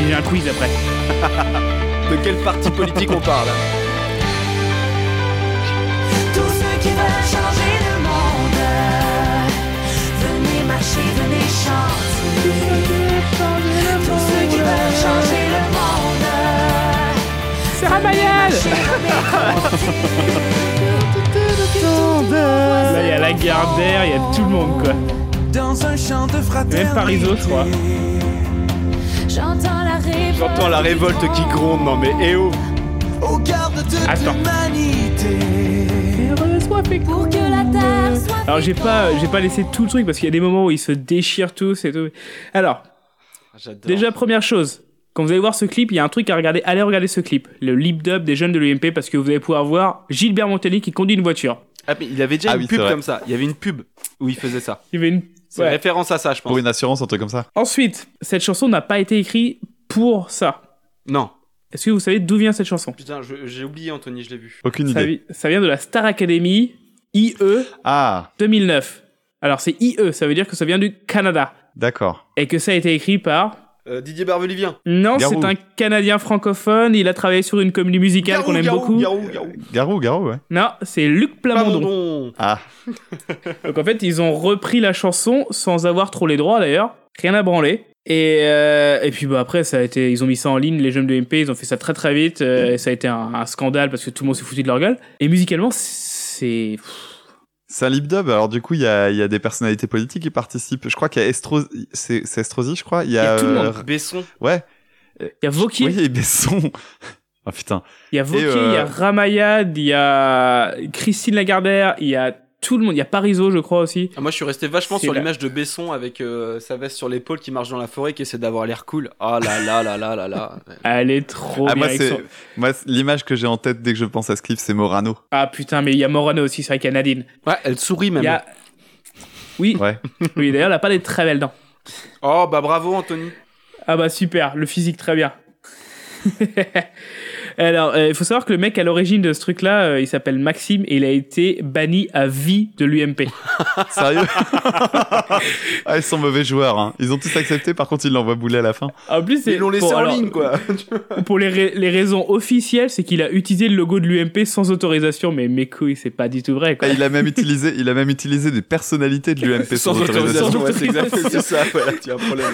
Et J'ai un quiz après. De quel parti politique on parle? Changer le monde, C'est Ramayel Là, il y a la Gardère, il y a tout le monde, quoi. Dans un champ de fraternité. Même Parisot, je crois. J'entends la révolte. J'entends la révolte qui gronde, non mais eh oh Au garde de Attends. l'humanité. Pour que la terre soit Alors, j'ai pas, j'ai pas laissé tout le truc parce qu'il y a des moments où ils se déchirent tous et tout. Alors, J'adore. déjà, première chose. Quand vous allez voir ce clip, il y a un truc à regarder. Allez regarder ce clip. Le lip dub des jeunes de l'UMP parce que vous allez pouvoir voir Gilbert Montagny qui conduit une voiture. Ah mais il avait déjà Ah une oui, pub c'est vrai. comme ça. Il y avait une pub où il faisait ça. Il y avait une. C'est Ouais. référence à ça, je pense. Pour une assurance, un truc comme ça. Ensuite, cette chanson n'a pas été écrite pour ça. Non. Est-ce que vous savez d'où vient cette chanson? Putain, je- j'ai oublié Anthony, je l'ai vu. Aucune ça, idée. vi- ça vient de la Star Academy IE Ah, 2009. Alors c'est IE, ça veut dire que ça vient du Canada. d'accord. Et que ça a été écrit par... Euh, Didier Barbelivien. Non, c'est un Canadien francophone, il a travaillé sur une comédie musicale qu'on aime Garou, beaucoup. Garou, Garou. Garou, Garou, ouais. Non, c'est Luc Plamondon. Plamondon. Ah, Donc en fait, ils ont repris la chanson sans avoir trop les droits d'ailleurs. Rien à branler. Et, euh, et puis bah, après, ça a été, ils ont mis ça en ligne, les jeunes de MP, ils ont fait ça très très vite. euh, et ça a été un, un scandale parce que tout le monde s'est foutu de leur gueule. Et musicalement, c'est. C'est un lip dub. Alors du coup, il y a, il y a des personnalités politiques qui participent. Je crois qu'il y a Estrosi, c'est c'est Estrosi, je crois. Il y a, Il y a tout le euh, monde. Besson. Ouais. Il y a Vauquier, Oui, et Besson. Oh putain. il y a Vauquier, euh, il y a Ramayad, il y a Christine Lagardère, il y a tout le monde. Il y a Parisot, je crois aussi. Ah, moi, je suis resté vachement sur la- l'image de Besson avec euh, sa veste sur l'épaule qui marche dans la forêt, qui essaie d'avoir l'air cool. Ah là là là là là là. Elle est trop Ah, bien moi, son- l'image que j'ai en tête dès que je pense à ce clip, c'est Morano. Ah putain, mais il y a Morano aussi, c'est vrai qu'il y a Nadine. Ouais, elle sourit même. Il y a... Oui, Ouais. oui d'ailleurs, elle a pas des très belles dents. Oh bah bravo Anthony. Ah bah super, le physique très bien. Alors, euh, il faut savoir que le mec à l'origine de ce truc-là, euh, il s'appelle Maxime et il a été banni à vie de l'UMP. Sérieux Ah, ils sont mauvais joueurs. Hein. Ils ont tous accepté, par contre, ils l'envoient bouler à la fin. En plus, Ils l'ont laissé pour- en alors, ligne quoi. Pour les, ra- les raisons officielles, c'est qu'il a utilisé le logo de l'UMP sans autorisation, mais mes couilles, c'est pas du tout vrai. Quoi. Ah, il a même utilisé, il a même utilisé des personnalités de l'UMP sans, Sans autorisation. autorisation, ouais, c'est exactement c'est ça. Ouais, là, tu as un problème.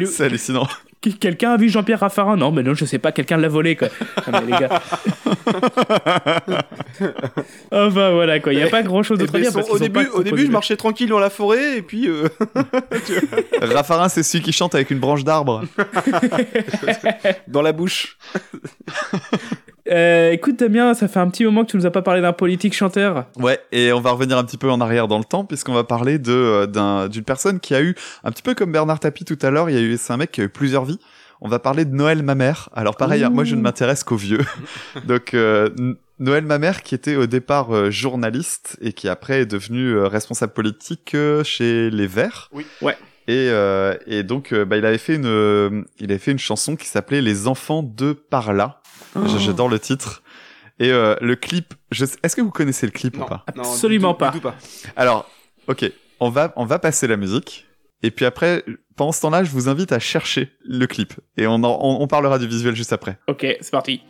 ouais. C'est hallucinant. Qu- Quelqu'un a vu Jean-Pierre Raffarin? Non, mais non, je sais pas, quelqu'un l'a volé, quoi. Mais les gars. enfin, voilà, quoi. Il y a pas grand-chose Et d'autre à dire. Parce au début, pas au début, je marchais tranquille dans la forêt et puis. euh, Raffarin, c'est celui qui chante avec une branche d'arbre. dans la bouche. Euh, écoute, Damien, ça fait un petit moment que tu nous as pas parlé d'un politique chanteur. Ouais, et on va revenir un petit peu en arrière dans le temps, puisqu'on va parler de euh, d'un- d'une personne qui a eu, un petit peu comme Bernard Tapie tout à l'heure, il y a eu, c'est un mec qui a eu plusieurs vies. On va parler de Noël Mamère. Alors pareil, hein, moi je ne m'intéresse qu'aux vieux. Donc euh, Noël Mamère qui était au départ euh, journaliste et qui après est devenu euh, responsable politique euh, chez Les Verts. Oui. Ouais. Et, euh, et donc euh, bah, il avait fait une il avait fait une chanson qui s'appelait Les enfants de par là. J- J'adore le titre. Et euh, le clip, je sais- est-ce que vous connaissez le clip ou pas? Non, Absolument du tout, pas. du tout pas. Alors, ok, on va on va passer la musique. Et puis après, pendant ce temps-là, je vous invite à chercher le clip. Et on, en- on, on parlera du visuel juste après. Ok, c'est parti.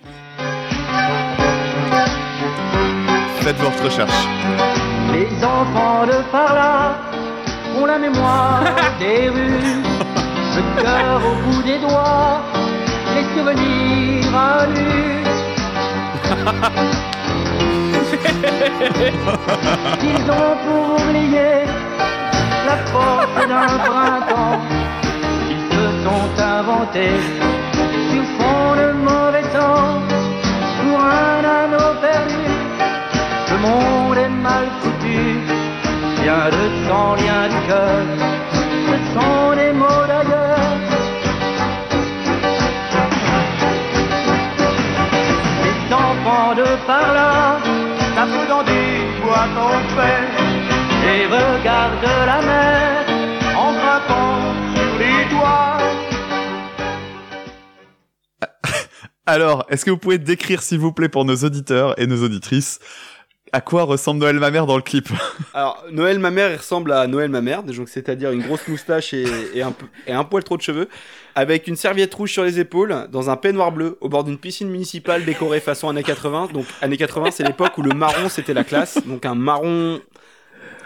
Faites votre recherche. Les enfants de par là ont la mémoire des rues, le cœur au bout des doigts, les souvenirs à. Ils ont pour oublier la force d'un printemps qu'ils se sont inventés sur fond de mauvais temps pour un anneau perdu. Le monde est mal foutu, rien de sang, rien du cœur, ce sont des mots d'ailleurs. Les enfants de par là, tapent dans du bois qu'on fait, et regardent la mer en frappant sur les doigts. Alors, est-ce que vous pouvez décrire, s'il vous plaît, pour nos auditeurs et nos auditrices, à quoi ressemble Noël ma mère dans le clip? Alors, Noël ma mère, il ressemble à Noël ma mère, donc c'est-à-dire une grosse moustache et, et un, et un poil trop de cheveux, avec une serviette rouge sur les épaules, dans un peignoir bleu, au bord d'une piscine municipale décorée façon années 80. Donc, années 80, c'est l'époque où le marron c'était la classe, donc un marron,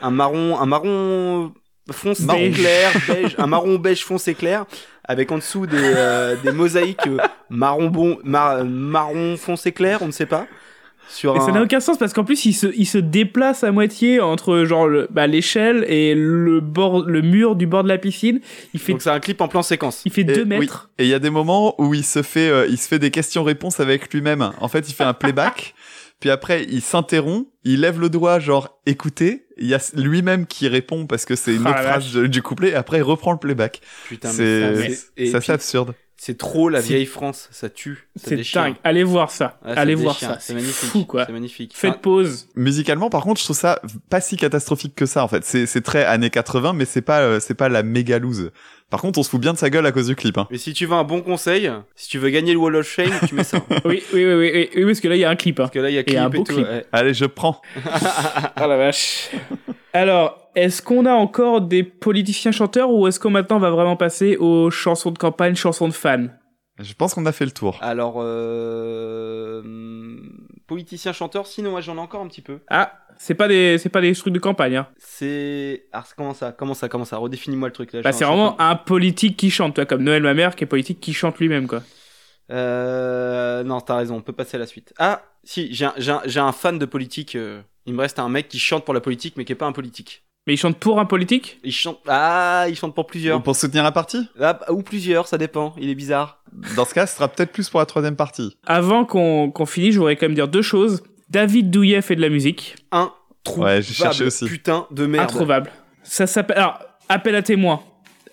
un marron, un marron foncé Marron. clair, beige, un marron beige foncé clair, avec en dessous des, euh, des mosaïques euh, marron bon, mar- marron foncé clair, on ne sait pas. Sur Et ça un- n'a aucun sens parce qu'en plus il se, il se déplace à moitié entre genre le- bah, l'échelle et le bord, le mur du bord de la piscine. Il fait, Donc c'est un clip en plan séquence. il fait Et- 2 oui. mètres. Et il y a des moments où il se fait, euh, il se fait des questions-réponses avec lui-même. En fait, il fait un playback, puis après, il s'interrompt, il lève le doigt, genre écoutez. Il y a lui-même qui répond parce que c'est une Ah, autre phrase du couplet, et après il reprend le playback. Putain, mais C'est ça, mais- et c'est assez puis- absurde. C'est trop la vieille France, ça tue, ça C'est déchire. dingue. Allez voir ça. Ah, ça Allez voir déchire, ça. C'est C'est magnifique. fou quoi. C'est magnifique. Faites Ah, pause. Musicalement, par contre, je trouve ça pas si catastrophique que ça. En fait, c'est c'est très années 80, mais c'est pas euh, c'est pas la méga loose. Par contre, on se fout bien de sa gueule à cause du clip. Hein. Mais si tu veux un bon conseil, si tu veux gagner le Wall of Shame, tu mets ça. Parce Oui, oui, oui, oui, oui, oui, parce que là il y a un clip. hein. que là, il y a Et clip un et, beau tout. clip. ouais. Allez, je prends. Ah la vache. Alors, est-ce qu'on a encore des politiciens chanteurs ou est-ce qu'on maintenant va vraiment passer aux chansons de campagne, chansons de fans? Je pense qu'on a fait le tour. Alors, euh... hum, politicien chanteur, sinon moi j'en ai encore un petit peu. Ah, c'est pas des, c'est pas des trucs de campagne. Hein. C'est. Alors, comment ça Comment ça Comment ça Redéfinis-moi le truc là. Bah, c'est vraiment un politique qui chante, toi, comme Noël ma mère qui est politique qui chante lui-même quoi. Euh... Non, t'as raison, on peut passer à la suite. Ah, si, j'ai un, j'ai un, j'ai un fan de politique. euh, Il me reste un mec qui chante pour la politique, mais qui est pas un politique. Mais il chante pour un politique? Il chante. Ah, il chante pour plusieurs. Pour soutenir la partie Ah, ou plusieurs, ça dépend. Il est bizarre. Dans ce cas, ce sera peut-être plus pour la troisième partie. Avant qu'on qu'on finisse, je voudrais quand même dire deux choses. David Douillet fait de la musique. Un trou. Ouais, j'ai cherché aussi. Putain de merde. Introuvable. Ça s'appelle. Alors, appel à témoins.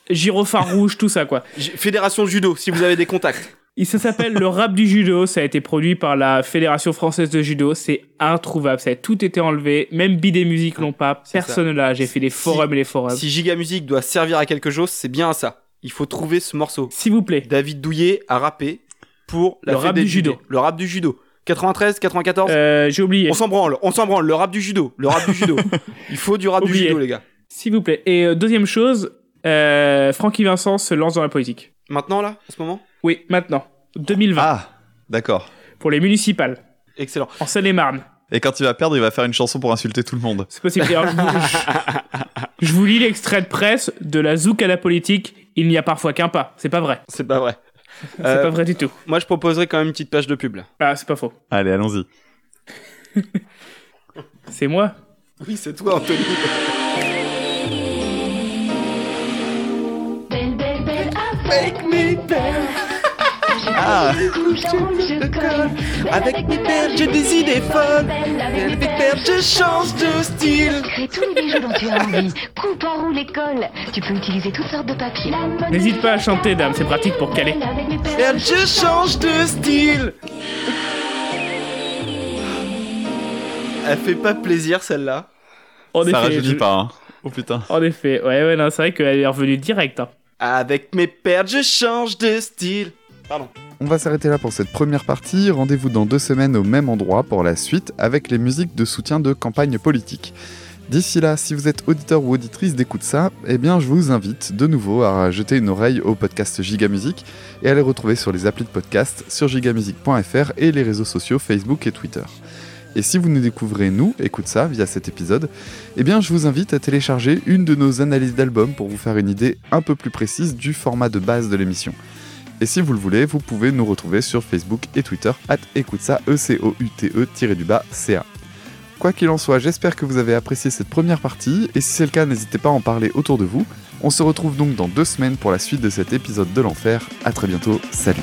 Gyrophare rouge, tout ça quoi. Fédération judo, si vous avez des contacts. Ça s'appelle le rap du judo. Ça a été produit par la Fédération française de judo. C'est introuvable. Ça a tout été enlevé. Même Bidé Musique l'ont pas. Personne l'a. J'ai fait les forums et les forums. Si Giga Music doit servir à quelque chose, c'est bien à ça. Il faut trouver ce morceau. S'il vous plaît. David Douillet a rappé pour la Le rap du judo. Le rap du judo. 93, 94 Euh, J'ai oublié. On s'en branle, on s'en branle. Le rap du judo. Le rap du judo. Il faut du rap du judo, les gars. S'il vous plaît. Et euh, deuxième chose, euh, Francky Vincent se lance dans la politique. Maintenant, là, en ce moment? Oui, maintenant. 2020. Ah, d'accord. Pour les municipales. Excellent. En Seine-et-Marne. Et quand il va perdre, il va faire une chanson pour insulter tout le monde. C'est possible. Alors, je, vous, je- je vous lis l'extrait de presse de la zouk à la politique. Il n'y a parfois qu'un pas. C'est pas vrai. C'est pas vrai. C'est Euh, pas vrai du tout. Moi, je proposerais quand même une petite page de pub. là. Ah, c'est pas faux. Allez, allons-y. C'est moi? Oui, c'est toi, Anthony. Belle, Make me belle. Ah. je colle. Avec mes perles, j'ai des idées folles. Avec mes perles, je change de style. Crée tous les bijoux dont tu as envie. Coupe, enroule et colle. Tu peux utiliser toutes sortes de papiers. N'hésite pas à chanter, dame. C'est pratique pour caler. Avec mes Perles, je change de style. Elle fait pas plaisir celle-là. Ça effet. rajeunit je- pas, hein. Oh putain. En effet. Ouais, ouais, non, c'est vrai qu'elle est revenue direct. hein. Avec mes perles, je change de style. Pardon. On va s'arrêter là pour cette première partie. Rendez-vous dans deux semaines au même endroit pour la suite avec les musiques de soutien de campagne politique. D'ici là, si vous êtes auditeur ou auditrice d'écoute ça, eh bien je vous invite de nouveau à jeter une oreille au podcast Giga Musique et à les retrouver sur les applis de podcast sur gigamusique.fr et les réseaux sociaux Facebook et Twitter. Et si vous nous découvrez nous, écoute ça, via cet épisode, eh bien je vous invite à télécharger une de nos analyses d'albums pour vous faire une idée un peu plus précise du format de base de l'émission. Et si vous le voulez, vous pouvez nous retrouver sur Facebook et Twitter, at écoute ça, e c o u t e du bas ca. Quoi qu'il en soit, j'espère que vous avez apprécié cette première partie, et si c'est le cas, n'hésitez pas à en parler autour de vous. On se retrouve donc dans deux semaines pour la suite de cet épisode de l'enfer. À très bientôt, salut